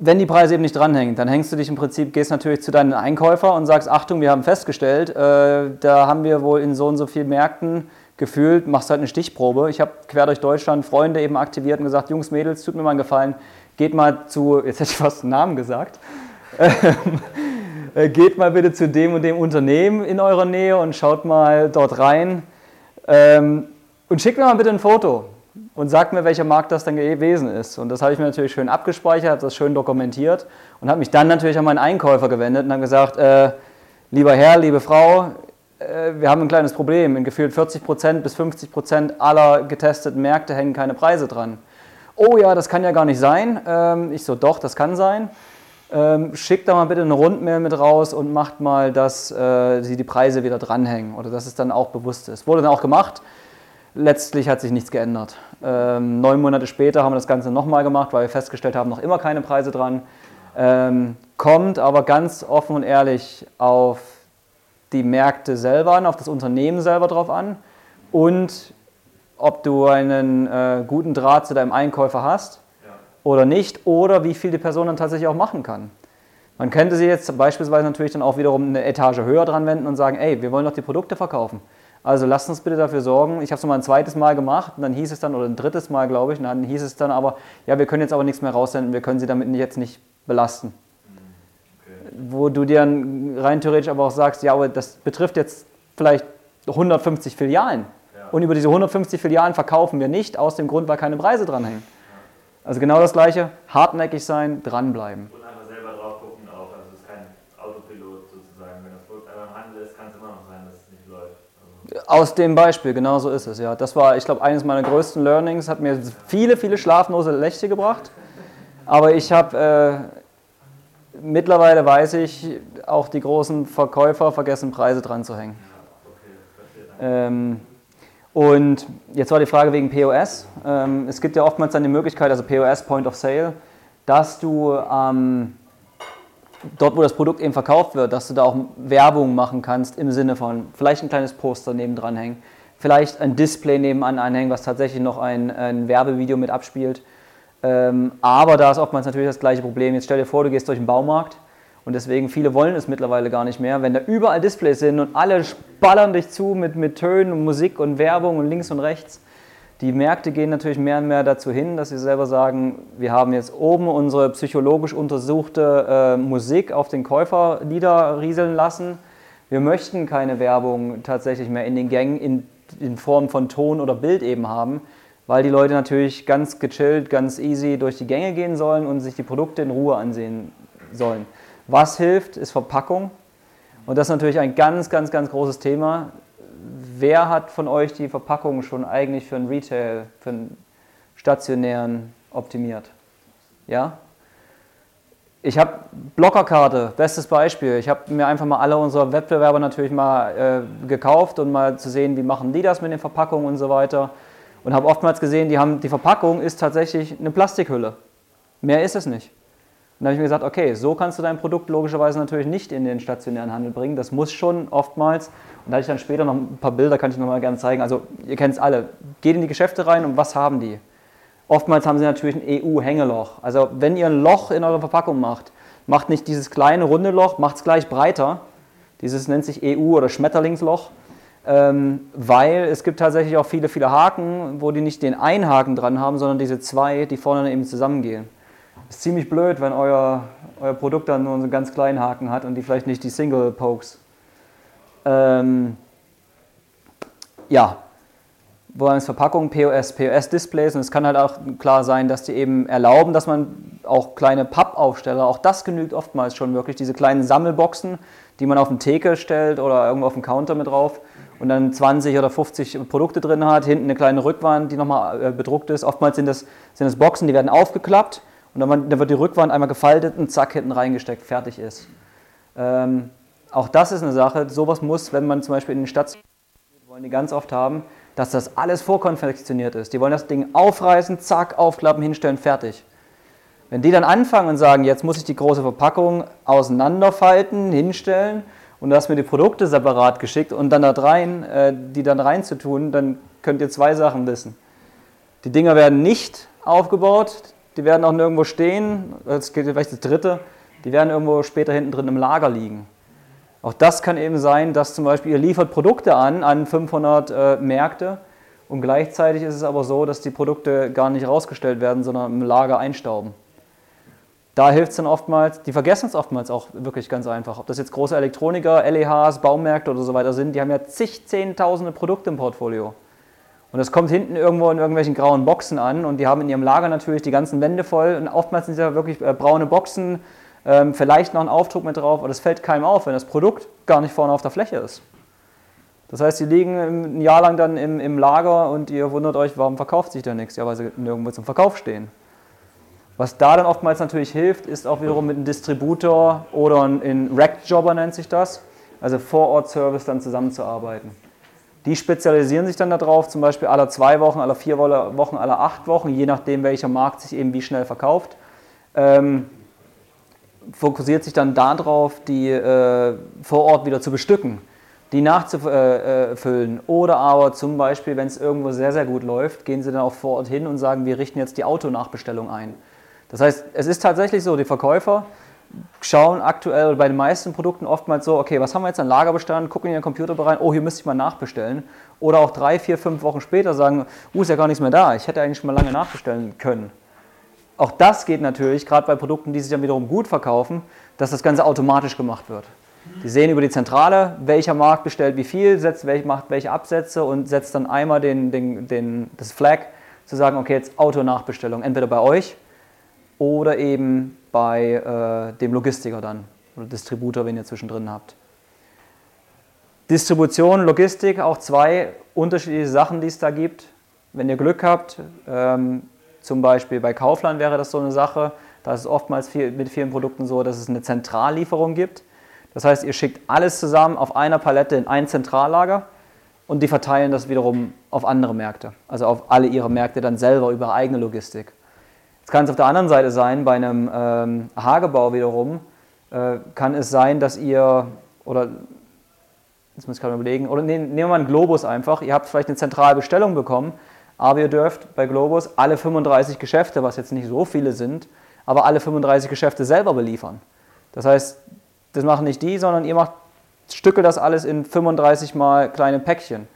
wenn die Preise eben nicht dranhängen, dann hängst du dich im Prinzip, gehst natürlich zu deinen Einkäufer und sagst, Achtung, wir haben festgestellt, äh, da haben wir wohl in so und so vielen Märkten gefühlt, machst halt eine Stichprobe. Ich habe quer durch Deutschland Freunde eben aktiviert und gesagt, Jungs, Mädels, tut mir mal einen Gefallen, geht mal zu, jetzt hätte ich fast einen Namen gesagt, äh, geht mal bitte zu dem und dem Unternehmen in eurer Nähe und schaut mal dort rein ähm, und schickt mir mal bitte ein Foto und sagt mir, welcher Markt das dann gewesen ist. Und das habe ich mir natürlich schön abgespeichert, habe das schön dokumentiert und habe mich dann natürlich an meinen Einkäufer gewendet und habe gesagt, äh, lieber Herr, liebe Frau, äh, wir haben ein kleines Problem. In gefühlt 40% bis 50% aller getesteten Märkte hängen keine Preise dran. Oh ja, das kann ja gar nicht sein. Ähm, ich so, doch, das kann sein. Ähm, schickt da mal bitte eine Rundmail mit raus und macht mal, dass äh, sie die Preise wieder dranhängen oder dass es dann auch bewusst ist. Wurde dann auch gemacht. Letztlich hat sich nichts geändert. Ähm, neun Monate später haben wir das Ganze nochmal gemacht, weil wir festgestellt haben, noch immer keine Preise dran. Ähm, kommt aber ganz offen und ehrlich auf die Märkte selber an, auf das Unternehmen selber drauf an und ob du einen äh, guten Draht zu deinem Einkäufer hast ja. oder nicht oder wie viel die Person dann tatsächlich auch machen kann. Man könnte sie jetzt beispielsweise natürlich dann auch wiederum eine Etage höher dran wenden und sagen, ey, wir wollen doch die Produkte verkaufen. Also lasst uns bitte dafür sorgen. Ich habe es mal ein zweites Mal gemacht und dann hieß es dann, oder ein drittes Mal, glaube ich, und dann hieß es dann aber, ja, wir können jetzt aber nichts mehr raussenden, wir können sie damit jetzt nicht belasten. Okay. Wo du dir dann rein theoretisch aber auch sagst, ja, aber das betrifft jetzt vielleicht 150 Filialen. Ja. Und über diese 150 Filialen verkaufen wir nicht, aus dem Grund, weil keine Preise dranhängen. Ja. Also genau das Gleiche, hartnäckig sein, dranbleiben. Aus dem Beispiel, genau so ist es, ja. Das war, ich glaube, eines meiner größten Learnings, hat mir viele, viele schlaflose Nächte gebracht. Aber ich habe, äh, mittlerweile weiß ich, auch die großen Verkäufer vergessen, Preise dran zu hängen. Ähm, und jetzt war die Frage wegen POS. Ähm, es gibt ja oftmals dann die Möglichkeit, also POS, Point of Sale, dass du ähm, dort, wo das Produkt eben verkauft wird, dass du da auch Werbung machen kannst im Sinne von vielleicht ein kleines Poster nebendran hängen, vielleicht ein Display nebenan anhängen, was tatsächlich noch ein, ein Werbevideo mit abspielt. Ähm, aber da ist oftmals natürlich das gleiche Problem. Jetzt stell dir vor, du gehst durch den Baumarkt und deswegen viele wollen es mittlerweile gar nicht mehr. Wenn da überall Displays sind und alle ballern dich zu mit, mit Tönen und Musik und Werbung und links und rechts, die Märkte gehen natürlich mehr und mehr dazu hin, dass sie selber sagen, wir haben jetzt oben unsere psychologisch untersuchte äh, Musik auf den Käufer niederrieseln lassen. Wir möchten keine Werbung tatsächlich mehr in den Gängen in, in Form von Ton oder Bild eben haben, weil die Leute natürlich ganz gechillt, ganz easy durch die Gänge gehen sollen und sich die Produkte in Ruhe ansehen sollen. Was hilft, ist Verpackung. Und das ist natürlich ein ganz, ganz, ganz großes Thema wer hat von euch die Verpackung schon eigentlich für einen Retail, für einen stationären optimiert? Ja? Ich habe Blockerkarte, bestes Beispiel. Ich habe mir einfach mal alle unsere Wettbewerber natürlich mal äh, gekauft und mal zu sehen, wie machen die das mit den Verpackungen und so weiter. Und habe oftmals gesehen, die, haben, die Verpackung ist tatsächlich eine Plastikhülle. Mehr ist es nicht. Dann habe ich mir gesagt, okay, so kannst du dein Produkt logischerweise natürlich nicht in den stationären Handel bringen. Das muss schon oftmals, und da hatte ich dann später noch ein paar Bilder, kann ich noch mal gerne zeigen. Also ihr kennt es alle, geht in die Geschäfte rein und was haben die? Oftmals haben sie natürlich ein EU-Hängeloch. Also wenn ihr ein Loch in eurer Verpackung macht, macht nicht dieses kleine runde Loch, macht es gleich breiter. Dieses nennt sich EU- oder Schmetterlingsloch. Ähm, weil es gibt tatsächlich auch viele, viele Haken, wo die nicht den einen Haken dran haben, sondern diese zwei, die vorne eben zusammengehen. Ist ziemlich blöd, wenn euer, euer Produkt dann nur einen ganz kleinen Haken hat und die vielleicht nicht die Single Pokes. Ähm, ja, Verpackung, POS, POS-Displays und es kann halt auch klar sein, dass die eben erlauben, dass man auch kleine Pappaufsteller, auch das genügt oftmals schon wirklich, diese kleinen Sammelboxen, die man auf den Theke stellt oder irgendwo auf den Counter mit drauf und dann 20 oder 50 Produkte drin hat, hinten eine kleine Rückwand, die nochmal äh, bedruckt ist. Oftmals sind das, sind das Boxen, die werden aufgeklappt und dann, dann wird die Rückwand einmal gefaltet und zack, hinten reingesteckt, fertig ist. Ähm, auch das ist eine Sache, sowas muss, wenn man zum Beispiel in den Stadt wollen die ganz oft haben, dass das alles vorkonfektioniert ist. Die wollen das Ding aufreißen, zack, aufklappen, hinstellen, fertig. Wenn die dann anfangen und sagen, jetzt muss ich die große Verpackung auseinanderfalten, hinstellen und du hast mir die Produkte separat geschickt und dann da rein, äh, die dann reinzutun, dann könnt ihr zwei Sachen wissen. Die Dinger werden nicht aufgebaut, die werden auch nirgendwo stehen, das geht vielleicht das dritte, die werden irgendwo später hinten drin im Lager liegen. Auch das kann eben sein, dass zum Beispiel ihr liefert Produkte an, an 500 äh, Märkte und gleichzeitig ist es aber so, dass die Produkte gar nicht rausgestellt werden, sondern im Lager einstauben. Da hilft es dann oftmals, die vergessen es oftmals auch wirklich ganz einfach. Ob das jetzt große Elektroniker, LEHs, Baumärkte oder so weiter sind, die haben ja zig, zehntausende Produkte im Portfolio. Und das kommt hinten irgendwo in irgendwelchen grauen Boxen an und die haben in ihrem Lager natürlich die ganzen Wände voll und oftmals sind es ja wirklich äh, braune Boxen, ähm, vielleicht noch ein Aufdruck mit drauf, aber das fällt keinem auf, wenn das Produkt gar nicht vorne auf der Fläche ist. Das heißt, die liegen ein Jahr lang dann im, im Lager und ihr wundert euch, warum verkauft sich da nichts? Ja, weil sie nirgendwo zum Verkauf stehen. Was da dann oftmals natürlich hilft, ist auch wiederum mit einem Distributor oder ein Rack-Jobber nennt sich das, also Vorort-Service dann zusammenzuarbeiten. Die spezialisieren sich dann darauf, zum Beispiel alle zwei Wochen, alle vier Wochen, alle acht Wochen, je nachdem, welcher Markt sich eben wie schnell verkauft. Ähm, fokussiert sich dann darauf, die äh, vor Ort wieder zu bestücken, die nachzufüllen. Oder aber zum Beispiel, wenn es irgendwo sehr, sehr gut läuft, gehen sie dann auch vor Ort hin und sagen, wir richten jetzt die Autonachbestellung ein. Das heißt, es ist tatsächlich so, die Verkäufer schauen aktuell bei den meisten Produkten oftmals so, okay, was haben wir jetzt an Lagerbestand, gucken in ihren Computer rein, oh, hier müsste ich mal nachbestellen. Oder auch drei, vier, fünf Wochen später sagen, uh, ist ja gar nichts mehr da, ich hätte eigentlich schon mal lange nachbestellen können. Auch das geht natürlich, gerade bei Produkten, die sich dann wiederum gut verkaufen, dass das Ganze automatisch gemacht wird. Die sehen über die Zentrale, welcher Markt bestellt wie viel, setzt, welch, macht welche Absätze und setzt dann einmal den, den, den, das Flag zu sagen, okay, jetzt Auto-Nachbestellung, entweder bei euch oder eben bei äh, dem Logistiker dann oder Distributor, wenn ihr zwischendrin habt. Distribution, Logistik, auch zwei unterschiedliche Sachen, die es da gibt. Wenn ihr Glück habt, ähm, zum Beispiel bei Kaufland wäre das so eine Sache, da ist es oftmals viel, mit vielen Produkten so, dass es eine Zentrallieferung gibt. Das heißt, ihr schickt alles zusammen auf einer Palette in ein Zentrallager und die verteilen das wiederum auf andere Märkte, also auf alle ihre Märkte dann selber über eigene Logistik. Jetzt kann es auf der anderen Seite sein, bei einem ähm, Hagebau wiederum, äh, kann es sein, dass ihr, oder jetzt muss ich gerade überlegen, oder nehmen wir mal einen Globus einfach, ihr habt vielleicht eine zentrale Bestellung bekommen, aber ihr dürft bei Globus alle 35 Geschäfte, was jetzt nicht so viele sind, aber alle 35 Geschäfte selber beliefern. Das heißt, das machen nicht die, sondern ihr macht, stückelt das alles in 35 mal kleine Päckchen.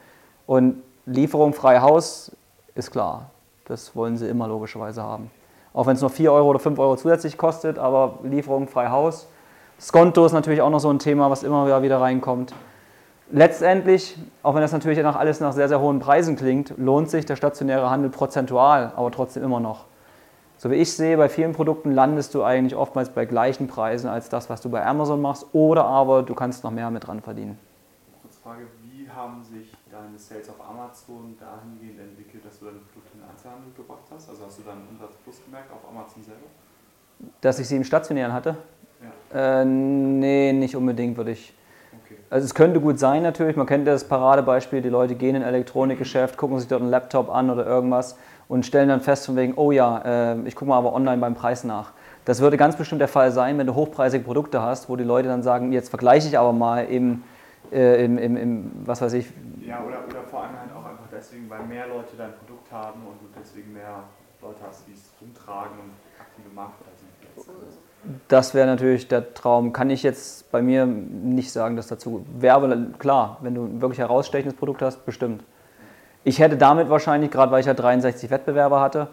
Und Lieferung frei Haus ist klar. Das wollen sie immer logischerweise haben. Auch wenn es nur 4 Euro oder 5 Euro zusätzlich kostet, aber Lieferung frei Haus. Skonto ist natürlich auch noch so ein Thema, was immer wieder reinkommt. Letztendlich, auch wenn das natürlich nach alles nach sehr, sehr hohen Preisen klingt, lohnt sich der stationäre Handel prozentual, aber trotzdem immer noch. So wie ich sehe, bei vielen Produkten landest du eigentlich oftmals bei gleichen Preisen als das, was du bei Amazon machst, oder aber du kannst noch mehr mit dran verdienen. Kurze Frage, wie haben sich deine Sales auf Amazon dahingehend entwickelt, dass du deine Produkte Einzelhandel gebracht hast? Also hast du dann Umsatz plus gemerkt auf Amazon selber? Dass ich sie im Stationären hatte? Ja. Äh, nee, nicht unbedingt, würde ich. Okay. Also es könnte gut sein natürlich, man kennt das Paradebeispiel, die Leute gehen in ein Elektronikgeschäft, gucken sich dort einen Laptop an oder irgendwas und stellen dann fest von wegen, oh ja, äh, ich gucke mal aber online beim Preis nach. Das würde ganz bestimmt der Fall sein, wenn du hochpreisige Produkte hast, wo die Leute dann sagen, jetzt vergleiche ich aber mal im, äh, im, im, im, was weiß ich. Ja, oder, oder vor allem halt auch einfach deswegen, weil mehr Leute Produkt haben und du deswegen mehr Leute hast, die es rumtragen und aktive Marktleiter sind. Das wäre natürlich der Traum. Kann ich jetzt bei mir nicht sagen, dass dazu Werbe, klar, wenn du ein wirklich herausstechendes Produkt hast, bestimmt. Ich hätte damit wahrscheinlich, gerade weil ich ja 63 Wettbewerber hatte,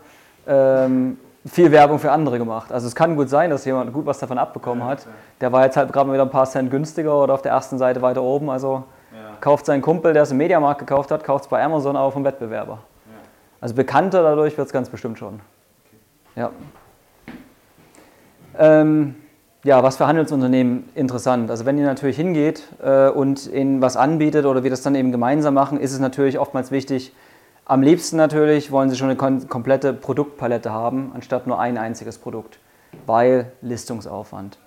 ähm, viel Werbung für andere gemacht. Also es kann gut sein, dass jemand gut was davon abbekommen hat. Der war jetzt halt gerade mal wieder ein paar Cent günstiger oder auf der ersten Seite weiter oben. Also ja. kauft seinen Kumpel, der es im Mediamarkt gekauft hat, kauft es bei Amazon auch vom Wettbewerber. Also bekannter dadurch wird es ganz bestimmt schon. Ja. Ähm, ja, was für Handelsunternehmen interessant. Also wenn ihr natürlich hingeht äh, und ihnen was anbietet oder wir das dann eben gemeinsam machen, ist es natürlich oftmals wichtig, am liebsten natürlich wollen sie schon eine komplette Produktpalette haben, anstatt nur ein einziges Produkt, weil Listungsaufwand.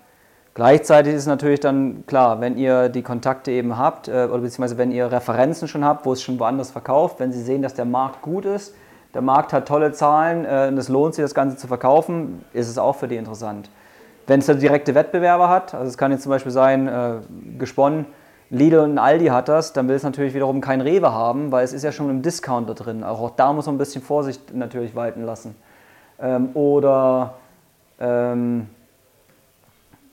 Gleichzeitig ist natürlich dann klar, wenn ihr die Kontakte eben habt, äh, oder beziehungsweise wenn ihr Referenzen schon habt, wo es schon woanders verkauft, wenn sie sehen, dass der Markt gut ist, der Markt hat tolle Zahlen äh, und es lohnt sich, das Ganze zu verkaufen, ist es auch für die interessant. Wenn es da direkte Wettbewerber hat, also es kann jetzt zum Beispiel sein, äh, gesponnen, Lidl und Aldi hat das, dann will es natürlich wiederum kein Rewe haben, weil es ist ja schon im Discounter drin. Auch, auch da muss man ein bisschen Vorsicht natürlich walten lassen. Ähm, oder ähm,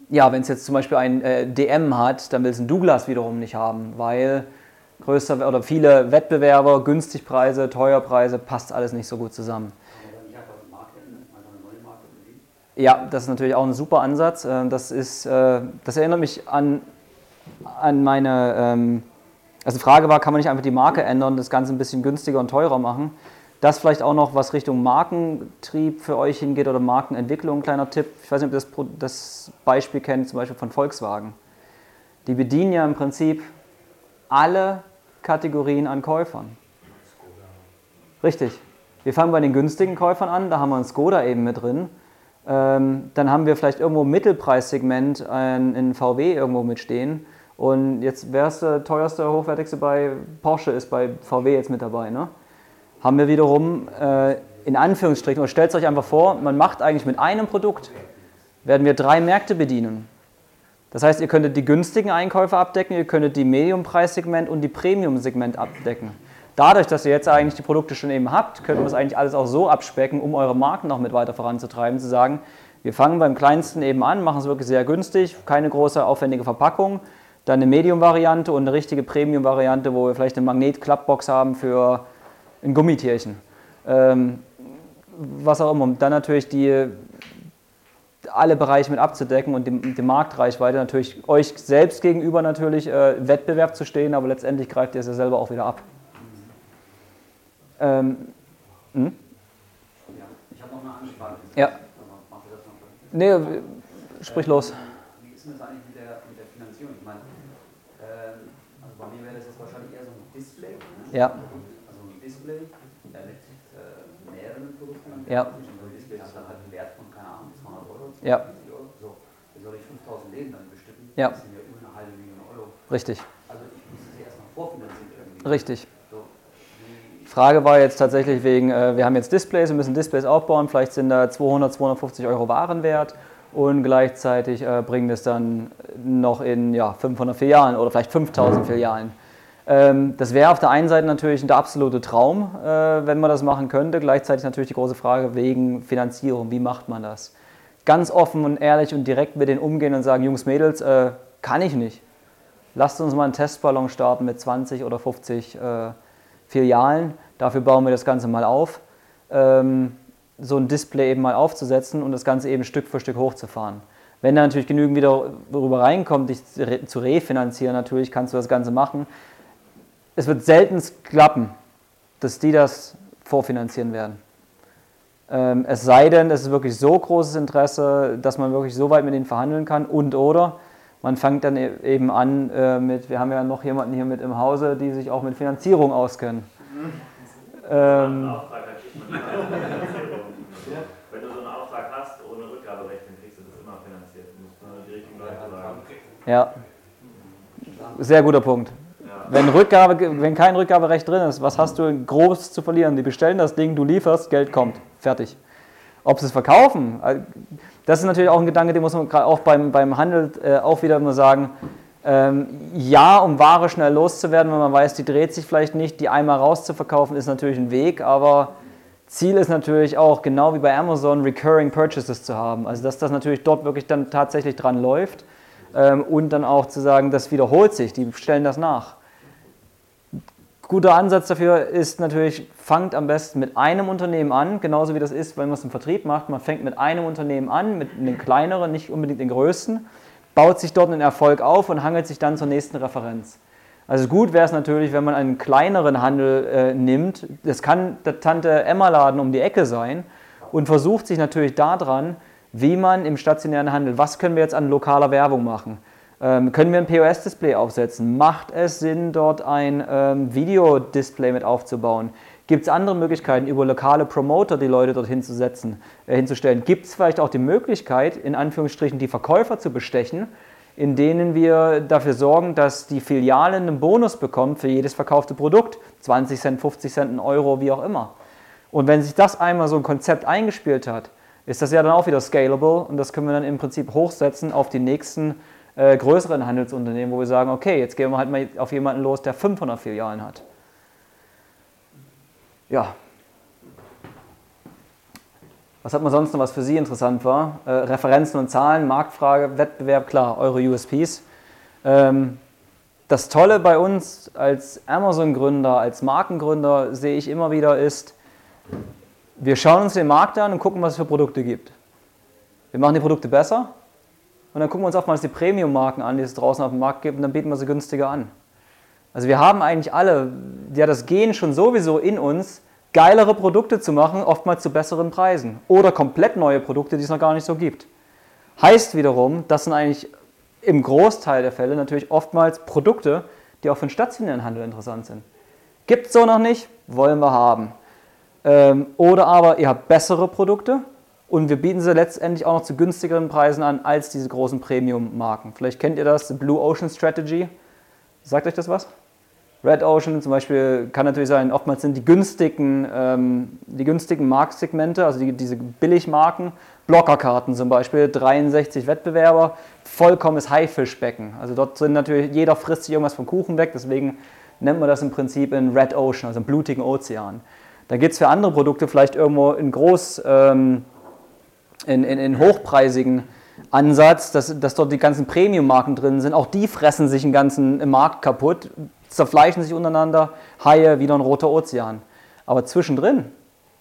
ja, wenn es jetzt zum Beispiel ein äh, DM hat, dann will es ein Douglas wiederum nicht haben, weil größer oder viele Wettbewerber, Günstigpreise, Teuerpreise, passt alles nicht so gut zusammen. Ja, das ist natürlich auch ein super Ansatz. Äh, das, ist, äh, das erinnert mich an, an meine ähm, Also die Frage war, kann man nicht einfach die Marke ändern, das Ganze ein bisschen günstiger und teurer machen? Das vielleicht auch noch, was Richtung Markentrieb für euch hingeht oder Markenentwicklung, ein kleiner Tipp. Ich weiß nicht, ob ihr das, das Beispiel kennt, zum Beispiel von Volkswagen. Die bedienen ja im Prinzip alle Kategorien an Käufern. Richtig. Wir fangen bei den günstigen Käufern an, da haben wir einen Skoda eben mit drin. Ähm, dann haben wir vielleicht irgendwo im Mittelpreissegment einen VW irgendwo mitstehen. Und jetzt wäre es der teuerste, hochwertigste bei Porsche ist bei VW jetzt mit dabei. Ne? Haben wir wiederum äh, in Anführungsstrichen, oder stellt euch einfach vor, man macht eigentlich mit einem Produkt, werden wir drei Märkte bedienen. Das heißt, ihr könntet die günstigen Einkäufe abdecken, ihr könntet die Medium-Preissegment und die Premium-Segment abdecken. Dadurch, dass ihr jetzt eigentlich die Produkte schon eben habt, könnt ihr das eigentlich alles auch so abspecken, um eure Marken noch mit weiter voranzutreiben, zu sagen, wir fangen beim kleinsten eben an, machen es wirklich sehr günstig, keine große aufwendige Verpackung, dann eine Medium-Variante und eine richtige Premium-Variante, wo wir vielleicht eine Magnet-Klappbox haben für ein Gummitierchen. Ähm, was auch immer. Dann natürlich die, alle Bereiche mit abzudecken und die, die Marktreichweite natürlich euch selbst gegenüber natürlich äh, Wettbewerb zu stehen, aber letztendlich greift ihr es ja selber auch wieder ab. Ähm, hm? Ja, ich habe noch eine Anfrage. Ja. Nee, sprich los. Wie ist denn das eigentlich mit der, mit der Finanzierung? Ich meine, äh, also bei mir wäre das jetzt wahrscheinlich eher so ein Display. Ne? Ja. Display ja, mit äh, mehreren Produkten. Ja. Und ein Display hat dann halt einen Wert von, keine Ahnung, 200 Euro. Ja. Euro. So, wie soll ich 5000 Läden dann bestücken? Ja. Das sind ja über eine halbe Million Euro. Richtig. Also ich muss das erstmal vorfinanzieren irgendwie. Richtig. Frage war jetzt tatsächlich wegen, äh, wir haben jetzt Displays, wir müssen Displays aufbauen, vielleicht sind da 200, 250 Euro Warenwert und gleichzeitig äh, bringen das dann noch in ja, 500 Filialen oder vielleicht 5000 Filialen. Ähm, das wäre auf der einen Seite natürlich der absolute Traum, äh, wenn man das machen könnte. Gleichzeitig natürlich die große Frage wegen Finanzierung, wie macht man das? Ganz offen und ehrlich und direkt mit denen umgehen und sagen, Jungs, Mädels, äh, kann ich nicht. Lasst uns mal einen Testballon starten mit 20 oder 50 äh, Filialen Dafür bauen wir das Ganze mal auf, ähm, so ein Display eben mal aufzusetzen und das Ganze eben Stück für Stück hochzufahren. Wenn da natürlich genügend wieder rüber reinkommt, dich zu refinanzieren, natürlich kannst du das Ganze machen. Es wird selten klappen, dass die das vorfinanzieren werden. Ähm, es sei denn, es ist wirklich so großes Interesse, dass man wirklich so weit mit ihnen verhandeln kann und oder man fängt dann e-, eben an äh, mit, wir haben ja noch jemanden hier mit im Hause, die sich auch mit Finanzierung auskennen. Mhm. Ähm, Wenn du so einen Auftrag hast ohne Rückgaberecht, dann kriegst du das immer finanziert. Du musst nur die richtigen Leute sagen. Ja. Sehr guter Punkt. Wenn, Rückgabe, wenn kein Rückgaberecht drin ist, was hast du groß zu verlieren? Die bestellen das Ding, du lieferst, Geld kommt. Fertig. Ob sie es verkaufen, äh, das ist natürlich auch ein Gedanke, den muss man gerade auch beim, beim Handel äh, auch wieder immer sagen. Ähm, ja, um Ware schnell loszuwerden, wenn man weiß, die dreht sich vielleicht nicht, die einmal rauszuverkaufen, ist natürlich ein Weg, aber Ziel ist natürlich auch, genau wie bei Amazon, Recurring Purchases zu haben. Also, dass das natürlich dort wirklich dann tatsächlich dran läuft ähm, und dann auch zu sagen, das wiederholt sich, die stellen das nach. Guter Ansatz dafür ist natürlich, fangt am besten mit einem Unternehmen an, genauso wie das ist, wenn man es im Vertrieb macht. Man fängt mit einem Unternehmen an, mit einem kleineren, nicht unbedingt den größten baut sich dort einen Erfolg auf und hangelt sich dann zur nächsten Referenz. Also gut wäre es natürlich, wenn man einen kleineren Handel äh, nimmt, das kann der Tante Emma Laden um die Ecke sein und versucht sich natürlich daran, wie man im stationären Handel, was können wir jetzt an lokaler Werbung machen? Ähm, können wir ein POS-Display aufsetzen? Macht es Sinn, dort ein ähm, Videodisplay mit aufzubauen? Gibt es andere Möglichkeiten, über lokale Promoter die Leute dorthin zu setzen, äh, hinzustellen? Gibt es vielleicht auch die Möglichkeit, in Anführungsstrichen die Verkäufer zu bestechen, in denen wir dafür sorgen, dass die Filiale einen Bonus bekommt für jedes verkaufte Produkt? 20 Cent, 50 Cent, ein Euro, wie auch immer. Und wenn sich das einmal so ein Konzept eingespielt hat, ist das ja dann auch wieder scalable und das können wir dann im Prinzip hochsetzen auf die nächsten äh, größeren Handelsunternehmen, wo wir sagen, okay, jetzt gehen wir halt mal auf jemanden los, der 500 Filialen hat. Ja. Was hat man sonst noch, was für Sie interessant war? Äh, Referenzen und Zahlen, Marktfrage, Wettbewerb, klar, eure USPs. Ähm, das Tolle bei uns als Amazon-Gründer, als Markengründer sehe ich immer wieder ist, wir schauen uns den Markt an und gucken, was es für Produkte gibt. Wir machen die Produkte besser und dann gucken wir uns oftmals die Premium-Marken an, die es draußen auf dem Markt gibt und dann bieten wir sie günstiger an. Also wir haben eigentlich alle ja das Gen schon sowieso in uns, geilere Produkte zu machen, oftmals zu besseren Preisen. Oder komplett neue Produkte, die es noch gar nicht so gibt. Heißt wiederum, das sind eigentlich im Großteil der Fälle natürlich oftmals Produkte, die auch für den stationären Handel interessant sind. Gibt es so noch nicht, wollen wir haben. Ähm, oder aber ihr habt bessere Produkte und wir bieten sie letztendlich auch noch zu günstigeren Preisen an als diese großen Premium-Marken. Vielleicht kennt ihr das, Blue Ocean Strategy. Sagt euch das was? Red Ocean zum Beispiel kann natürlich sein, oftmals sind die günstigen, ähm, die günstigen Marktsegmente, also die, diese Billigmarken, Blockerkarten zum Beispiel, 63 Wettbewerber, vollkommenes Haifischbecken. Also dort sind natürlich, jeder frisst sich irgendwas vom Kuchen weg, deswegen nennt man das im Prinzip in Red Ocean, also im blutigen Ozean. Da gibt es für andere Produkte vielleicht irgendwo in groß, ähm, in, in, in hochpreisigen Ansatz, dass, dass dort die ganzen Premium-Marken drin sind. Auch die fressen sich einen ganzen Markt kaputt, zerfleischen sich untereinander, Haie, wieder ein roter Ozean. Aber zwischendrin,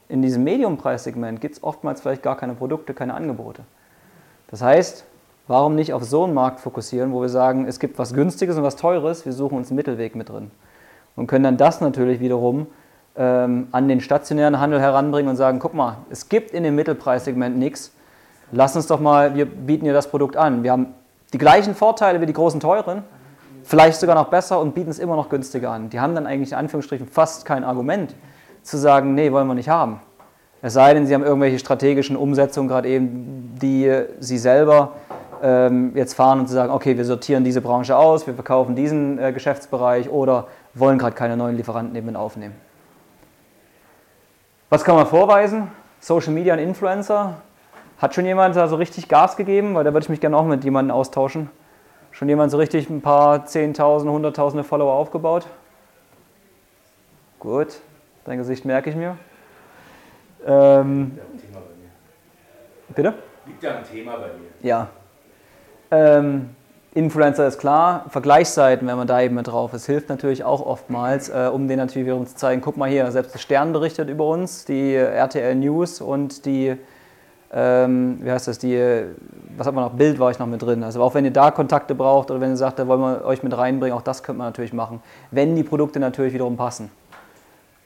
in diesem Medium-Preissegment, gibt es oftmals vielleicht gar keine Produkte, keine Angebote. Das heißt, warum nicht auf so einen Markt fokussieren, wo wir sagen, es gibt was Günstiges und was Teures, wir suchen uns einen Mittelweg mit drin. Und können dann das natürlich wiederum ähm, an den stationären Handel heranbringen und sagen, guck mal, es gibt in dem Mittelpreissegment nichts, lass uns doch mal, wir bieten dir das Produkt an. Wir haben die gleichen Vorteile wie die großen Teuren, vielleicht sogar noch besser und bieten es immer noch günstiger an. Die haben dann eigentlich in Anführungsstrichen fast kein Argument zu sagen, nee, wollen wir nicht haben. Es sei denn, sie haben irgendwelche strategischen Umsetzungen gerade eben, die sie selber ähm, jetzt fahren und zu sagen, okay, wir sortieren diese Branche aus, wir verkaufen diesen äh, Geschäftsbereich oder wollen gerade keine neuen Lieferanten eben aufnehmen. Was kann man vorweisen? Social Media und Influencer. Hat schon jemand da so richtig Gas gegeben? Weil da würde ich mich gerne auch mit jemandem austauschen. Schon jemand so richtig ein paar Zehntausende, Hunderttausende Follower aufgebaut? Gut, dein Gesicht merke ich mir. Ähm, Bitte? Liegt ja ein Thema bei mir. Ja. Ähm, Influencer ist klar, Vergleichsseiten, wenn man da eben mit drauf ist, hilft natürlich auch oftmals, äh, um denen natürlich wiederum zu zeigen, guck mal hier, selbst der Stern berichtet über uns, die RTL News und die ähm, wie heißt das, die, was hat man noch, Bild war ich noch mit drin. Also auch wenn ihr da Kontakte braucht oder wenn ihr sagt, da wollen wir euch mit reinbringen, auch das könnte man natürlich machen, wenn die Produkte natürlich wiederum passen.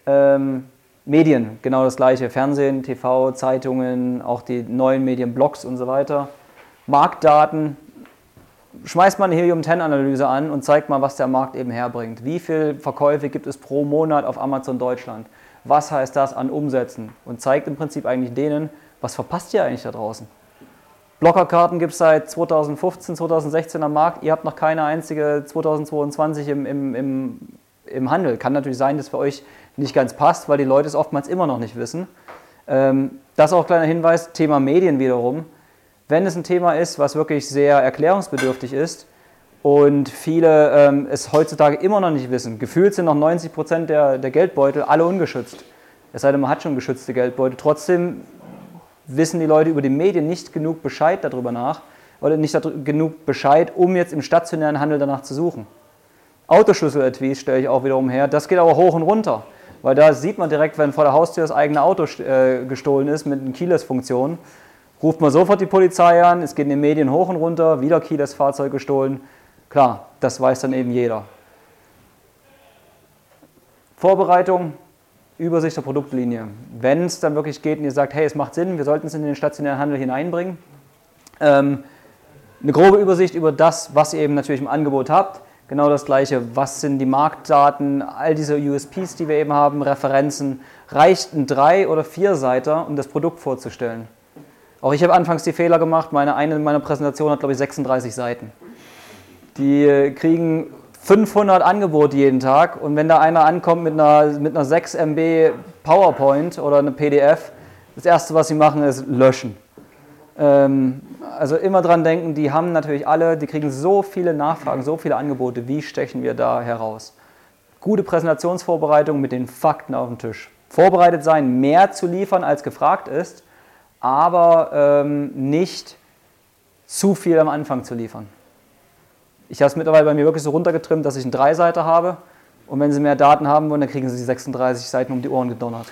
Ähm, Medien, genau das gleiche, Fernsehen, TV, Zeitungen, auch die neuen Medien, Blogs und so weiter. Marktdaten, schmeißt mal eine Helium-10-Analyse an und zeigt mal, was der Markt eben herbringt. Wie viele Verkäufe gibt es pro Monat auf Amazon Deutschland? Was heißt das an Umsätzen? Und zeigt im Prinzip eigentlich denen, was verpasst ihr eigentlich da draußen? Blockerkarten gibt es seit 2015, 2016 am Markt. Ihr habt noch keine einzige 2022 im, im, im, im Handel. Kann natürlich sein, dass für euch nicht ganz passt, weil die Leute es oftmals immer noch nicht wissen. Ähm, das auch ein kleiner Hinweis, Thema Medien wiederum. Wenn es ein Thema ist, was wirklich sehr erklärungsbedürftig ist und viele ähm, es heutzutage immer noch nicht wissen, gefühlt sind noch 90 Prozent der, der Geldbeutel alle ungeschützt. Es sei denn, man hat schon geschützte Geldbeutel. Trotzdem wissen die Leute über die Medien nicht genug Bescheid darüber nach oder nicht genug Bescheid, um jetzt im stationären Handel danach zu suchen. Autoschlüssel-Etwies stelle ich auch wiederum her. Das geht aber hoch und runter, weil da sieht man direkt, wenn vor der Haustür das eigene Auto äh, gestohlen ist mit einer Keyless-Funktion, ruft man sofort die Polizei an, es geht in den Medien hoch und runter, wieder Keyless-Fahrzeug gestohlen. Klar, das weiß dann eben jeder. Vorbereitung, Übersicht der Produktlinie. Wenn es dann wirklich geht und ihr sagt, hey, es macht Sinn, wir sollten es in den stationären Handel hineinbringen, ähm, eine grobe Übersicht über das, was ihr eben natürlich im Angebot habt. Genau das gleiche, was sind die Marktdaten, all diese USPs, die wir eben haben, Referenzen. Reicht ein drei- oder vier Seiter, um das Produkt vorzustellen? Auch ich habe anfangs die Fehler gemacht, meine eine meiner Präsentation hat, glaube ich, 36 Seiten. Die äh, kriegen 500 Angebote jeden Tag und wenn da einer ankommt mit einer, mit einer 6 MB PowerPoint oder eine PDF, das erste, was sie machen, ist löschen. Ähm, also immer dran denken, die haben natürlich alle, die kriegen so viele Nachfragen, so viele Angebote, wie stechen wir da heraus? Gute Präsentationsvorbereitung mit den Fakten auf dem Tisch. Vorbereitet sein, mehr zu liefern, als gefragt ist, aber ähm, nicht zu viel am Anfang zu liefern. Ich habe es mittlerweile bei mir wirklich so runtergetrimmt, dass ich einen Dreiseiter habe. Und wenn Sie mehr Daten haben wollen, dann kriegen Sie die 36 Seiten um die Ohren gedonnert.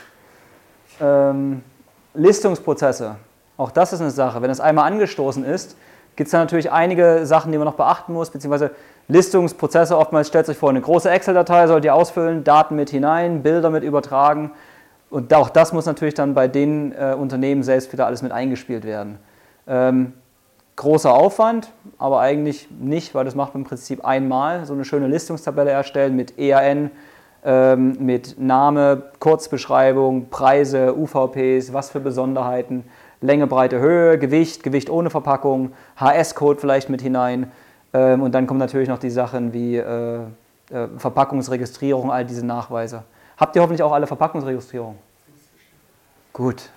Ähm, Listungsprozesse. Auch das ist eine Sache. Wenn es einmal angestoßen ist, gibt es da natürlich einige Sachen, die man noch beachten muss, beziehungsweise Listungsprozesse. Oftmals stellt sich vor, eine große Excel-Datei sollt ihr ausfüllen, Daten mit hinein, Bilder mit übertragen. Und auch das muss natürlich dann bei den äh, Unternehmen selbst wieder alles mit eingespielt werden. Ähm, großer Aufwand, aber eigentlich nicht, weil das macht man im Prinzip einmal. So eine schöne Listungstabelle erstellen mit EAN, ähm, mit Name, Kurzbeschreibung, Preise, UVPs, was für Besonderheiten, Länge, Breite, Höhe, Gewicht, Gewicht ohne Verpackung, HS-Code vielleicht mit hinein. Ähm, und dann kommen natürlich noch die Sachen wie äh, äh, Verpackungsregistrierung, all diese Nachweise. Habt ihr hoffentlich auch alle Verpackungsregistrierung? Gut.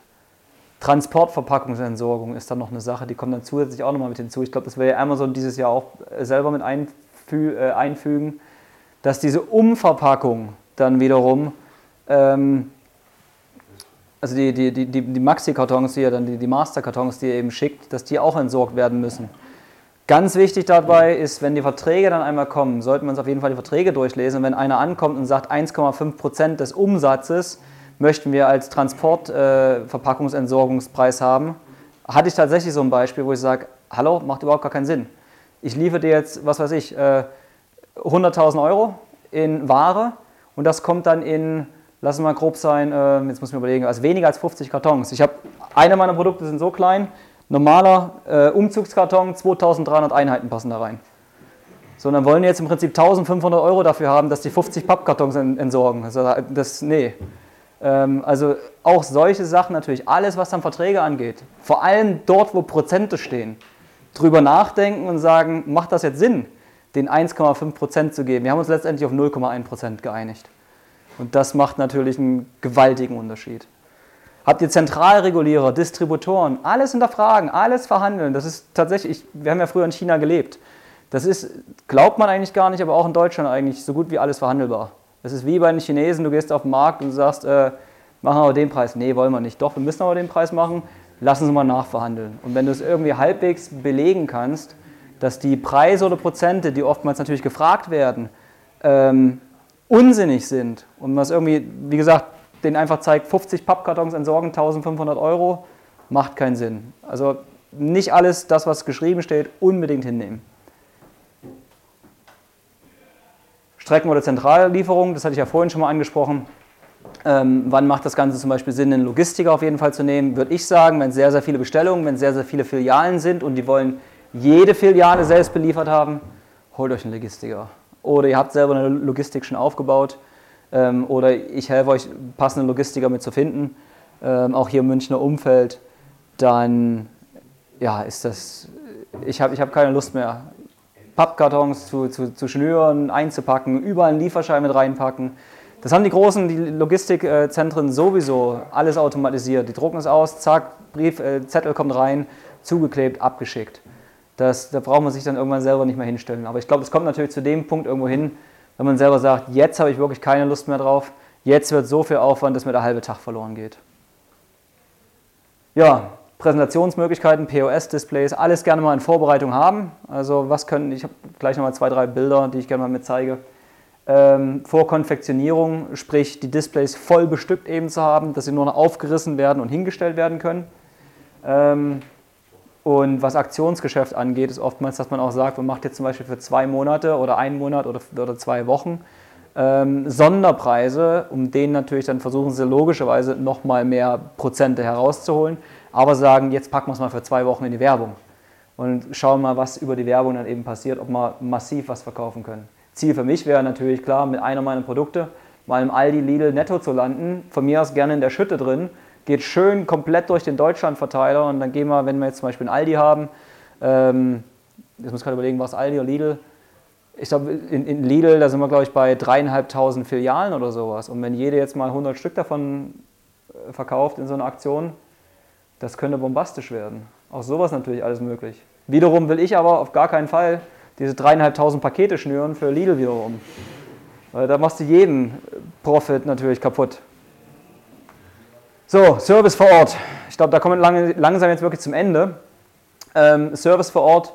Transportverpackungsentsorgung ist dann noch eine Sache, die kommt dann zusätzlich auch nochmal mit hinzu. Ich glaube, das will ja Amazon dieses Jahr auch äh, selber mit einfü äh, einfügen, dass diese Umverpackung dann wiederum, ähm, also die, die, die, die Maxi-Kartons, die ja dann die, die Master-Kartons, die ihr eben schickt, dass die auch entsorgt werden müssen. Ganz wichtig dabei ist, wenn die Verträge dann einmal kommen, sollten wir uns auf jeden Fall die Verträge durchlesen. Und wenn einer ankommt und sagt, 1,5 Prozent des Umsatzes möchten wir als Transportverpackungsentsorgungspreis äh, haben, hatte ich tatsächlich so ein Beispiel, wo ich sage, hallo, macht überhaupt gar keinen Sinn. Ich liefere dir jetzt, was weiß ich, äh, 100.000 Euro in Ware und das kommt dann in, lass es mal grob sein, äh, jetzt muss ich mir überlegen, also weniger als 50 Kartons. Ich habe, eine meiner Produkte sind so klein, Normaler äh, Umzugskarton, 2300 Einheiten passen da rein. So, und dann wollen die jetzt im Prinzip 1500 Euro dafür haben, dass die 50 Pappkartons entsorgen. Also, das, nee. Ähm, also auch solche Sachen natürlich, alles was dann Verträge angeht, vor allem dort, wo Prozente stehen, drüber nachdenken und sagen, macht das jetzt Sinn, den 1,5 Prozent zu geben? Wir haben uns letztendlich auf 0,1 Prozent geeinigt. Und das macht natürlich einen gewaltigen Unterschied. Habt ihr Zentralregulierer, Distributoren, alles hinterfragen, alles verhandeln. Das ist tatsächlich, wir haben ja früher in China gelebt. Das ist, glaubt man eigentlich gar nicht, aber auch in Deutschland eigentlich so gut wie alles verhandelbar. Das ist wie bei den Chinesen, du gehst auf den Markt und sagst, äh, machen wir den Preis. Nee, wollen wir nicht. Doch, wir müssen aber den Preis machen, lassen Sie mal nachverhandeln. Und wenn du es irgendwie halbwegs belegen kannst, dass die Preise oder Prozente, die oftmals natürlich gefragt werden, ähm, unsinnig sind und es irgendwie, wie gesagt, den einfach zeigt, 50 Pappkartons entsorgen, 1500 Euro, macht keinen Sinn. Also nicht alles, das was geschrieben steht, unbedingt hinnehmen. Strecken- oder Zentrallieferung, das hatte ich ja vorhin schon mal angesprochen. Ähm, wann macht das Ganze zum Beispiel Sinn, einen Logistiker auf jeden Fall zu nehmen? Würde ich sagen, wenn sehr, sehr viele Bestellungen, wenn sehr, sehr viele Filialen sind und die wollen jede Filiale selbst beliefert haben, holt euch einen Logistiker. Oder ihr habt selber eine Logistik schon aufgebaut ähm, oder ich helfe euch, passende Logistiker mit zu finden, ähm, auch hier im Münchner Umfeld, dann ja, ist das, ich habe ich hab keine Lust mehr, Pappkartons zu, zu, zu schnüren, einzupacken, überall einen Lieferschein mit reinpacken. Das haben die großen die Logistikzentren sowieso alles automatisiert. Die drucken es aus, zack, Brief, äh, Zettel kommt rein, zugeklebt, abgeschickt. Das, da braucht man sich dann irgendwann selber nicht mehr hinstellen. Aber ich glaube, es kommt natürlich zu dem Punkt irgendwo hin, wenn man selber sagt, jetzt habe ich wirklich keine Lust mehr drauf, jetzt wird so viel Aufwand, dass mir der halbe Tag verloren geht. Ja, Präsentationsmöglichkeiten, POS-Displays, alles gerne mal in Vorbereitung haben. Also was können, ich habe gleich nochmal zwei, drei Bilder, die ich gerne mal mit zeige. Ähm, Vorkonfektionierung, sprich die Displays voll bestückt eben zu haben, dass sie nur noch aufgerissen werden und hingestellt werden können. Ähm, und was Aktionsgeschäft angeht, ist oftmals, dass man auch sagt, man macht jetzt zum Beispiel für zwei Monate oder einen Monat oder, oder zwei Wochen ähm, Sonderpreise, um denen natürlich dann versuchen sie logischerweise nochmal mehr Prozente herauszuholen, aber sagen, jetzt packen wir es mal für zwei Wochen in die Werbung und schauen mal, was über die Werbung dann eben passiert, ob wir massiv was verkaufen können. Ziel für mich wäre natürlich klar, mit einer meiner Produkte mal im Aldi Lidl netto zu landen, von mir aus gerne in der Schütte drin, geht schön komplett durch den Deutschlandverteiler und dann gehen wir, wenn wir jetzt zum Beispiel einen Aldi haben, ähm, jetzt muss ich gerade überlegen, was Aldi oder Lidl, ich glaube, in, in, Lidl, da sind wir, glaube ich, bei dreieinhalbtausend Filialen oder sowas. Und wenn jede jetzt mal 100 Stück davon äh, verkauft in so einer Aktion, das könnte bombastisch werden. Auch sowas natürlich alles möglich. Wiederum will ich aber auf gar keinen Fall diese dreieinhalbtausend Pakete schnüren für Lidl wiederum. Weil da machst du jeden Profit natürlich kaputt. So, Service vor Ort. Ich glaube, da kommen wir langsam jetzt wirklich zum Ende. Ähm, Service vor Ort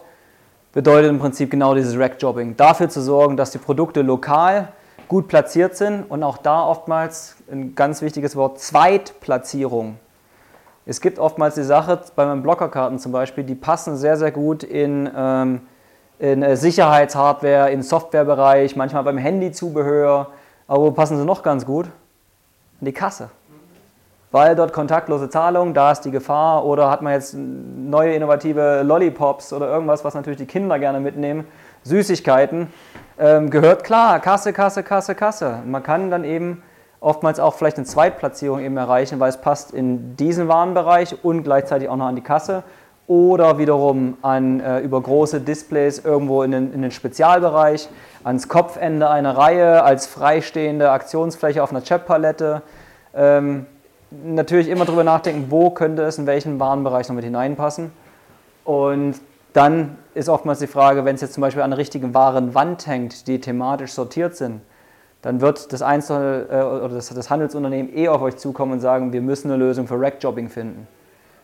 bedeutet im Prinzip genau dieses Rack-Jobbing. Dafür zu sorgen, dass die Produkte lokal gut platziert sind und auch da oftmals ein ganz wichtiges Wort, Zweitplatzierung. Es gibt oftmals die Sache, bei meinen Blockerkarten zum Beispiel, die passen sehr, sehr gut in, ähm, in äh, Sicherheitshardware, im Softwarebereich, manchmal beim Handyzubehör. Aber wo passen sie noch ganz gut? In die Kasse. Weil dort kontaktlose Zahlung, da ist die Gefahr. Oder hat man jetzt neue innovative Lollipops oder irgendwas, was natürlich die Kinder gerne mitnehmen, Süßigkeiten, ähm, gehört klar, Kasse, Kasse, Kasse, Kasse. Man kann dann eben oftmals auch vielleicht eine Zweitplatzierung eben erreichen, weil es passt in diesen Warenbereich und gleichzeitig auch noch an die Kasse oder wiederum an, äh, über große Displays irgendwo in den, in den Spezialbereich, ans Kopfende einer Reihe, als freistehende Aktionsfläche auf einer Chatpalette. Ähm, natürlich immer darüber nachdenken, wo könnte es in welchen Warenbereich noch mit hineinpassen. Und dann ist oftmals die Frage, wenn es jetzt zum Beispiel an einer richtigen Warenwand hängt, die thematisch sortiert sind, dann wird das, Einzel äh, oder das, Handelsunternehmen eh auf euch zukommen und sagen, wir müssen eine Lösung für Rackjobbing finden.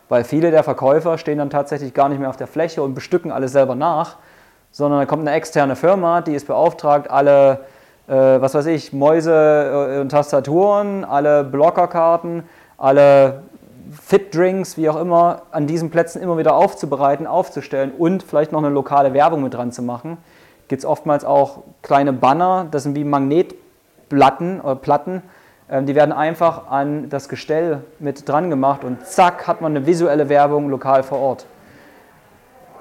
Weil viele der Verkäufer stehen dann tatsächlich gar nicht mehr auf der Fläche und bestücken alles selber nach, sondern da kommt eine externe Firma, die ist beauftragt, alle, was weiß ich, Mäuse äh, und Tastaturen, alle Blockerkarten, alle Fit-Drinks, wie auch immer, an diesen Plätzen immer wieder aufzubereiten, aufzustellen und vielleicht noch eine lokale Werbung mit dran zu machen. Gibt es oftmals auch kleine Banner, das sind wie Magnetplatten oder Platten, ähm, die werden einfach an das Gestell mit dran gemacht und zack hat man eine visuelle Werbung lokal vor Ort.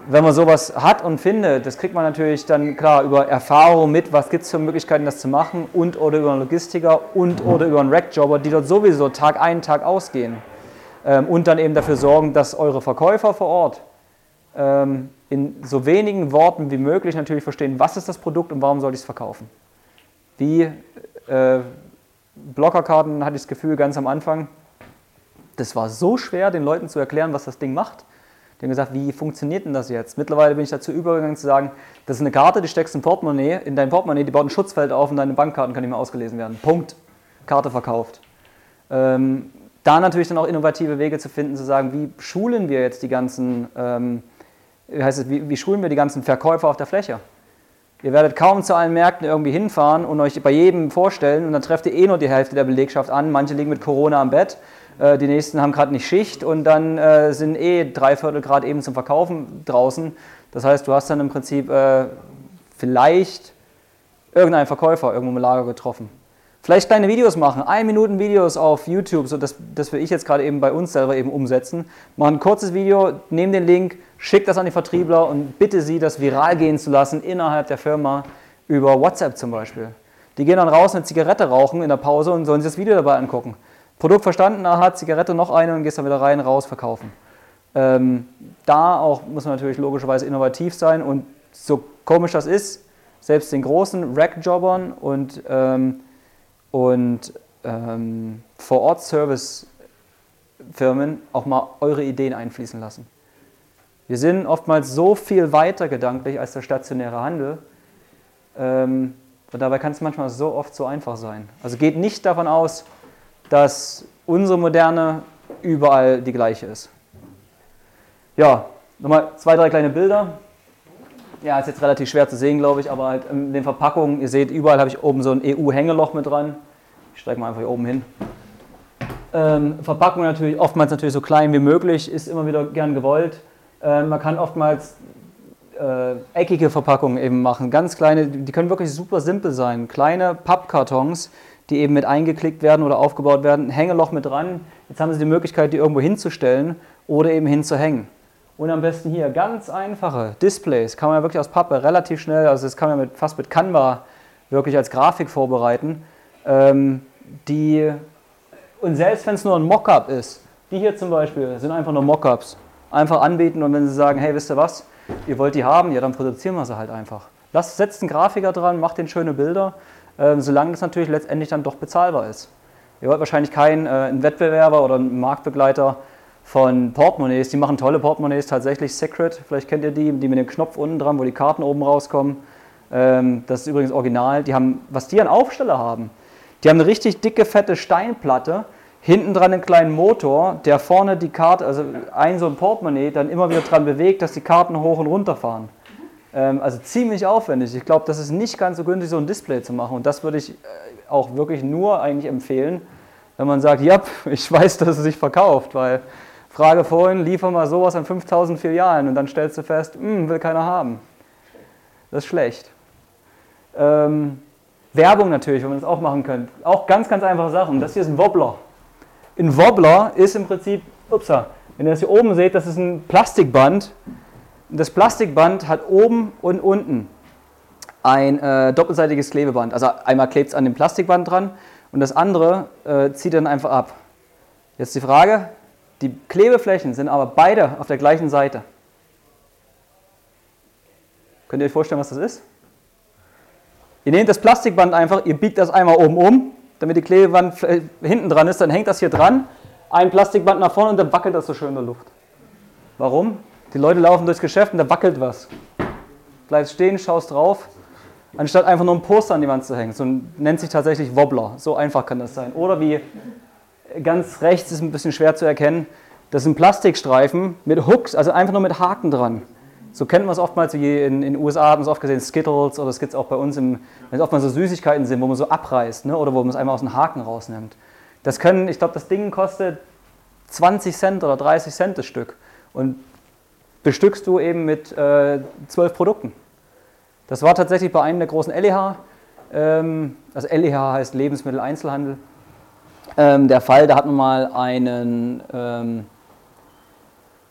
Wenn man sowas hat und findet, das kriegt man natürlich dann klar über Erfahrung mit, was gibt es für Möglichkeiten, das zu machen und oder über einen Logistiker und oder über einen Rackjobber, die dort sowieso Tag ein, Tag ausgehen ähm, und dann eben dafür sorgen, dass eure Verkäufer vor Ort ähm, in so wenigen Worten wie möglich natürlich verstehen, was ist das Produkt und warum soll ich es verkaufen. Wie äh, Blockerkarten hatte ich das Gefühl ganz am Anfang, das war so schwer, den Leuten zu erklären, was das Ding macht. Die haben gesagt, wie funktioniert denn das jetzt? Mittlerweile bin ich dazu übergegangen zu sagen, das ist eine Karte, die steckst in Portemonnaie, in dein Portemonnaie, die baut ein Schutzfeld auf und deine Bankkarten können nicht mehr ausgelesen werden. Punkt. Karte verkauft. Ähm, da natürlich dann auch innovative Wege zu finden, zu sagen, wie schulen wir jetzt die ganzen, ähm, wie, heißt es, wie, wie schulen wir die ganzen Verkäufer auf der Fläche? Ihr werdet kaum zu allen Märkten irgendwie hinfahren und euch bei jedem vorstellen und dann trefft ihr eh nur die Hälfte der Belegschaft an. Manche liegen mit Corona am Bett, die nächsten haben gerade nicht Schicht und dann äh, sind eh drei Viertel Grad eben zum Verkaufen draußen. Das heißt, du hast dann im Prinzip äh, vielleicht irgendeinen Verkäufer irgendwo im Lager getroffen. Vielleicht kleine Videos machen, ein Minuten Videos auf YouTube, so dass das will ich jetzt gerade eben bei uns selber eben umsetzen. Mach ein kurzes Video, nehm den Link, schick das an die Vertriebler und bitte sie, das viral gehen zu lassen innerhalb der Firma über WhatsApp zum Beispiel. Die gehen dann raus, eine Zigarette rauchen in der Pause und sollen sich das Video dabei angucken. Produkt verstanden, aha, Zigarette noch eine und gehst dann wieder rein, raus, verkaufen. Ähm, da auch muss man natürlich logischerweise innovativ sein und so komisch das ist, selbst den großen Rack-Jobbern und ähm, und ähm, Vor-Ort-Service-Firmen auch mal eure Ideen einfließen lassen. Wir sind oftmals so viel weiter gedanklich als der stationäre Handel. Ähm, und dabei kann es manchmal so oft so einfach sein. Also geht nicht davon aus, dass unsere Moderne überall die gleiche ist. Ja, nochmal zwei, drei kleine Bilder. Ja, ist jetzt relativ schwer zu sehen, glaube ich, aber halt in den Verpackungen, ihr seht, überall habe ich oben so ein EU-Hängeloch mit dran. Ich steige mal einfach hier oben hin. Ähm, Verpackung natürlich oftmals natürlich so klein wie möglich, ist immer wieder gern gewollt. Ähm, man kann oftmals äh, eckige Verpackungen eben machen, ganz kleine, die können wirklich super simpel sein. Kleine Pappkartons, die eben mit eingeklickt werden oder aufgebaut werden, Hängeloch mit dran. Jetzt haben Sie die Möglichkeit, die irgendwo hinzustellen oder eben hinzuhängen. Und am besten hier ganz einfache Displays, kann man ja wirklich aus Pappe relativ schnell, also das kann man mit, fast mit Canva wirklich als Grafik vorbereiten. Ähm, die, und selbst wenn es nur ein Mockup ist, die hier zum Beispiel sind einfach nur Mockups. Einfach anbieten und wenn sie sagen, hey, wisst ihr was, ihr wollt die haben, ja, dann produzieren wir sie halt einfach. Lasst, setzt einen Grafiker dran, macht den schöne Bilder, solange es natürlich letztendlich dann doch bezahlbar ist. Ihr wollt wahrscheinlich keinen äh, Wettbewerber oder einen Marktbegleiter von Portemonnaies. Die machen tolle Portemonnaies, tatsächlich Secret. Vielleicht kennt ihr die, die mit dem Knopf unten dran, wo die Karten oben rauskommen. Ähm, das ist übrigens original. Die haben, was die an Aufsteller haben, die haben eine richtig dicke, fette Steinplatte, hinten dran einen kleinen Motor, der vorne die Karte, also ein so ein Portemonnaie, dann immer wieder dran bewegt, dass die Karten hoch und runter fahren. Ähm, also ziemlich aufwendig. Ich glaube, das ist nicht ganz so günstig, so ein Display zu machen. Und das würde ich äh, auch wirklich nur eigentlich empfehlen, wenn man sagt, ja, ich weiß, dass es sich verkauft, weil Frage vorhin, liefer mal sowas an 5000 Filialen und dann stellst du fest, hm, will keiner haben. Das ist schlecht. Ähm, Werbung natürlich, wenn man das auch machen könnte. Auch ganz, ganz einfache Sachen. Das hier ist ein Wobbler. Ein Wobbler ist im Prinzip, upsa, wenn ihr das hier oben seht, das ist ein Plastikband. Das Plastikband hat oben und unten ein äh, doppelseitiges Klebeband. Also einmal klebt es an dem Plastikband dran und das andere äh, zieht dann einfach ab. Jetzt die Frage, die Klebeflächen sind aber beide auf der gleichen Seite. Könnt ihr euch vorstellen, was das ist? Ihr nehmt das Plastikband einfach, ihr biegt das einmal oben um, damit die Klebeband hinten dran ist, dann hängt das hier dran, ein Plastikband nach vorne und dann wackelt das so schön in der Luft. Warum? Die Leute laufen durchs Geschäft und da wackelt was. Bleibst stehen, schaust drauf, anstatt einfach nur ein Poster an die Wand zu hängen. So nennt sich tatsächlich Wobbler. So einfach kann das sein. Oder wie ganz rechts ist ein bisschen schwer zu erkennen, das sind Plastikstreifen mit Hooks, also einfach nur mit Haken dran. So kennt man es oftmals, wie in den USA haben wir es oft gesehen, Skittles oder es gibt es auch bei uns, im, wenn es oftmals so Süßigkeiten sind, wo man so abreißt ne, oder wo man es einmal aus dem Haken rausnimmt. Das können, ich glaube, das Ding kostet 20 Cent oder 30 Cent das Stück und bestückst du eben mit äh, 12 Produkten. Das war tatsächlich bei einem der großen LEH, ähm, also LEH heißt Lebensmitteleinzelhandel, ähm, der Fall, da hat man mal einen ähm,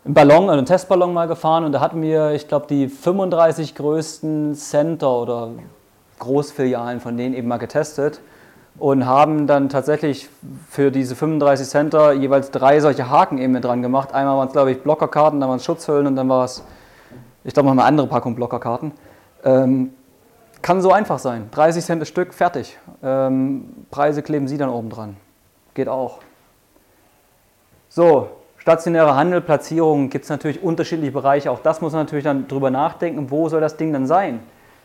einen Ballon, einen Testballon mal gefahren und da hatten wir, ich glaube, die 35 größten Center oder Großfilialen von denen eben mal getestet und haben dann tatsächlich für diese 35 Center jeweils drei solche Haken eben mit dran gemacht. Einmal waren es, glaube ich, Blockerkarten, dann waren es Schutzhüllen und dann war es, ich glaube, noch eine andere Packung Blockerkarten. Ähm, kann so einfach sein. 30 Cent das Stück, fertig. Ähm, Preise kleben Sie dann oben dran. Geht auch. So, stationärer Handel, Platzierung gibt es natürlich unterschiedliche Bereiche. Auch das muss man natürlich dann drüber nachdenken, wo soll das Ding dann sein?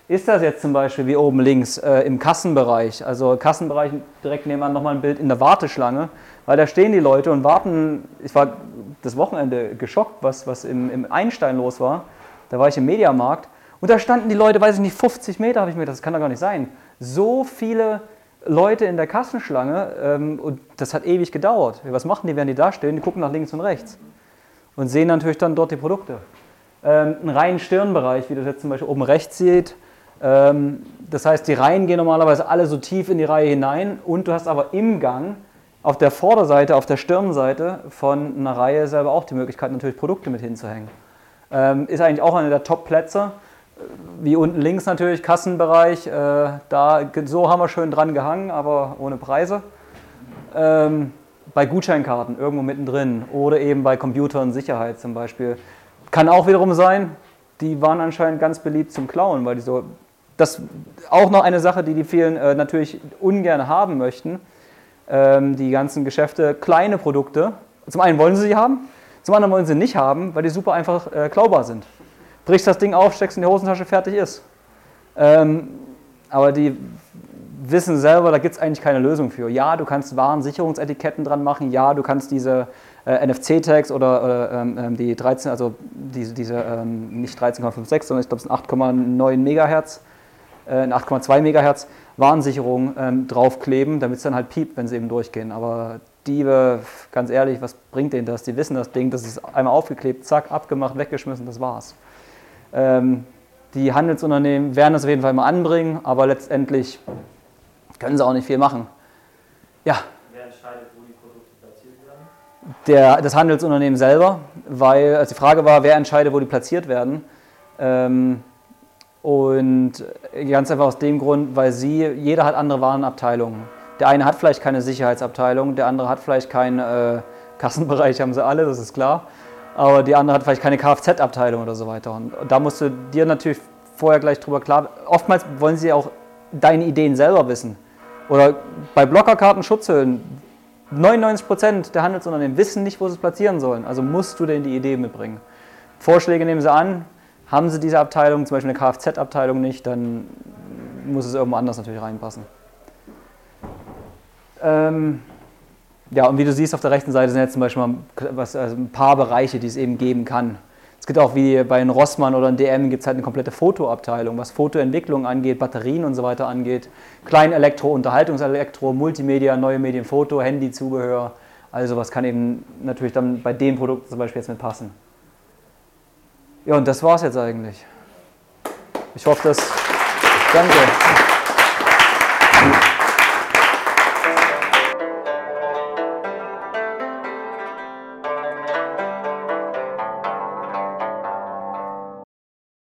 Ist das jetzt zum Beispiel wie oben links äh, im Kassenbereich, also Kassenbereich direkt nebenan nochmal ein Bild in der Warteschlange, weil da stehen die Leute und warten. Ich war das Wochenende geschockt, was, was im, im Einstein los war. Da war ich im Mediamarkt und da standen die Leute, weiß ich nicht, 50 Meter, habe ich mir gedacht, das kann doch gar nicht sein. So viele Leute in der Kassenschlange ähm, und das hat ewig gedauert. Was machen die, wenn die da stehen? Die gucken nach links und rechts und sehen natürlich dann dort die Produkte. Ähm, einen reinen Stirnbereich, wie du das jetzt zum Beispiel oben rechts siehst. Ähm, das heißt, die Reihen gehen normalerweise alle so tief in die Reihe hinein und du hast aber im Gang auf der Vorderseite, auf der Stirnseite von einer Reihe selber auch die Möglichkeit, natürlich Produkte mit hinzuhängen. Ähm, ist eigentlich auch einer der Top-Plätze wie unten links natürlich, Kassenbereich, äh, da, so haben wir schön dran gehangen, aber ohne Preise. Ähm, bei Gutscheinkarten irgendwo mittendrin oder eben bei Computern Sicherheit zum Beispiel. Kann auch wiederum sein, die waren anscheinend ganz beliebt zum Klauen, weil die so. Das auch noch eine Sache, die die vielen äh, natürlich ungern haben möchten. Ähm, die ganzen Geschäfte, kleine Produkte. Zum einen wollen sie sie haben, zum anderen wollen sie nicht haben, weil die super einfach äh, klaubar sind brichst das Ding auf, steckst in die Hosentasche, fertig ist. Ähm, aber die wissen selber, da gibt es eigentlich keine Lösung für. Ja, du kannst Warensicherungsetiketten dran machen, ja, du kannst diese äh, NFC-Tags oder, oder ähm, ähm die 13, also diese, diese ähm, nicht 13,56, sondern ich glaube es sind 8,9 Megahertz, äh, 8,2 Megahertz Warnsicherung ähm, draufkleben, damit es dann halt piept, wenn sie eben durchgehen. Aber Diebe, ganz ehrlich, was bringt denen das? Die wissen das Ding, das ist einmal aufgeklebt, zack, abgemacht, weggeschmissen, das war's. Ähm, die Handelsunternehmen werden das auf jeden Fall mal anbringen, aber letztendlich können sie auch nicht viel machen. Ja. Wer entscheidet, wo die Produkte platziert werden? Der, das Handelsunternehmen selber, weil also die Frage war, wer entscheidet, wo die platziert werden. Ähm, und ganz einfach aus dem Grund, weil sie, jeder hat andere Warenabteilungen. Der eine hat vielleicht keine Sicherheitsabteilung, der andere hat vielleicht keinen äh, Kassenbereich, haben sie alle, das ist klar aber die andere hat vielleicht keine Kfz-Abteilung oder so weiter. Und da musst du dir natürlich vorher gleich drüber klar. Oftmals wollen sie auch deine Ideen selber wissen. Oder bei Blockerkarten, Schutzhüllen, 99% der Handelsunternehmen wissen nicht, wo sie es platzieren sollen. Also musst du denen die Idee mitbringen. Vorschläge nehmen sie an. Haben sie diese Abteilung, zum Beispiel eine Kfz-Abteilung nicht, dann muss es irgendwo anders natürlich reinpassen. Ähm, ja, und wie du siehst, auf der rechten Seite sind jetzt zum Beispiel was, also ein paar Bereiche, die es eben geben kann. Es gibt auch wie bei einem Rossmann oder einem DM gibt es halt eine komplette Fotoabteilung, was Fotoentwicklung angeht, Batterien und so weiter angeht, Kleinelektro, Unterhaltungselektro, Multimedia, neue Medien, Foto, Handy, Zubehör, Also was kann eben natürlich dann bei dem Produkt zum Beispiel jetzt mit passen. Ja, und das war es jetzt eigentlich. Ich hoffe, dass. Danke.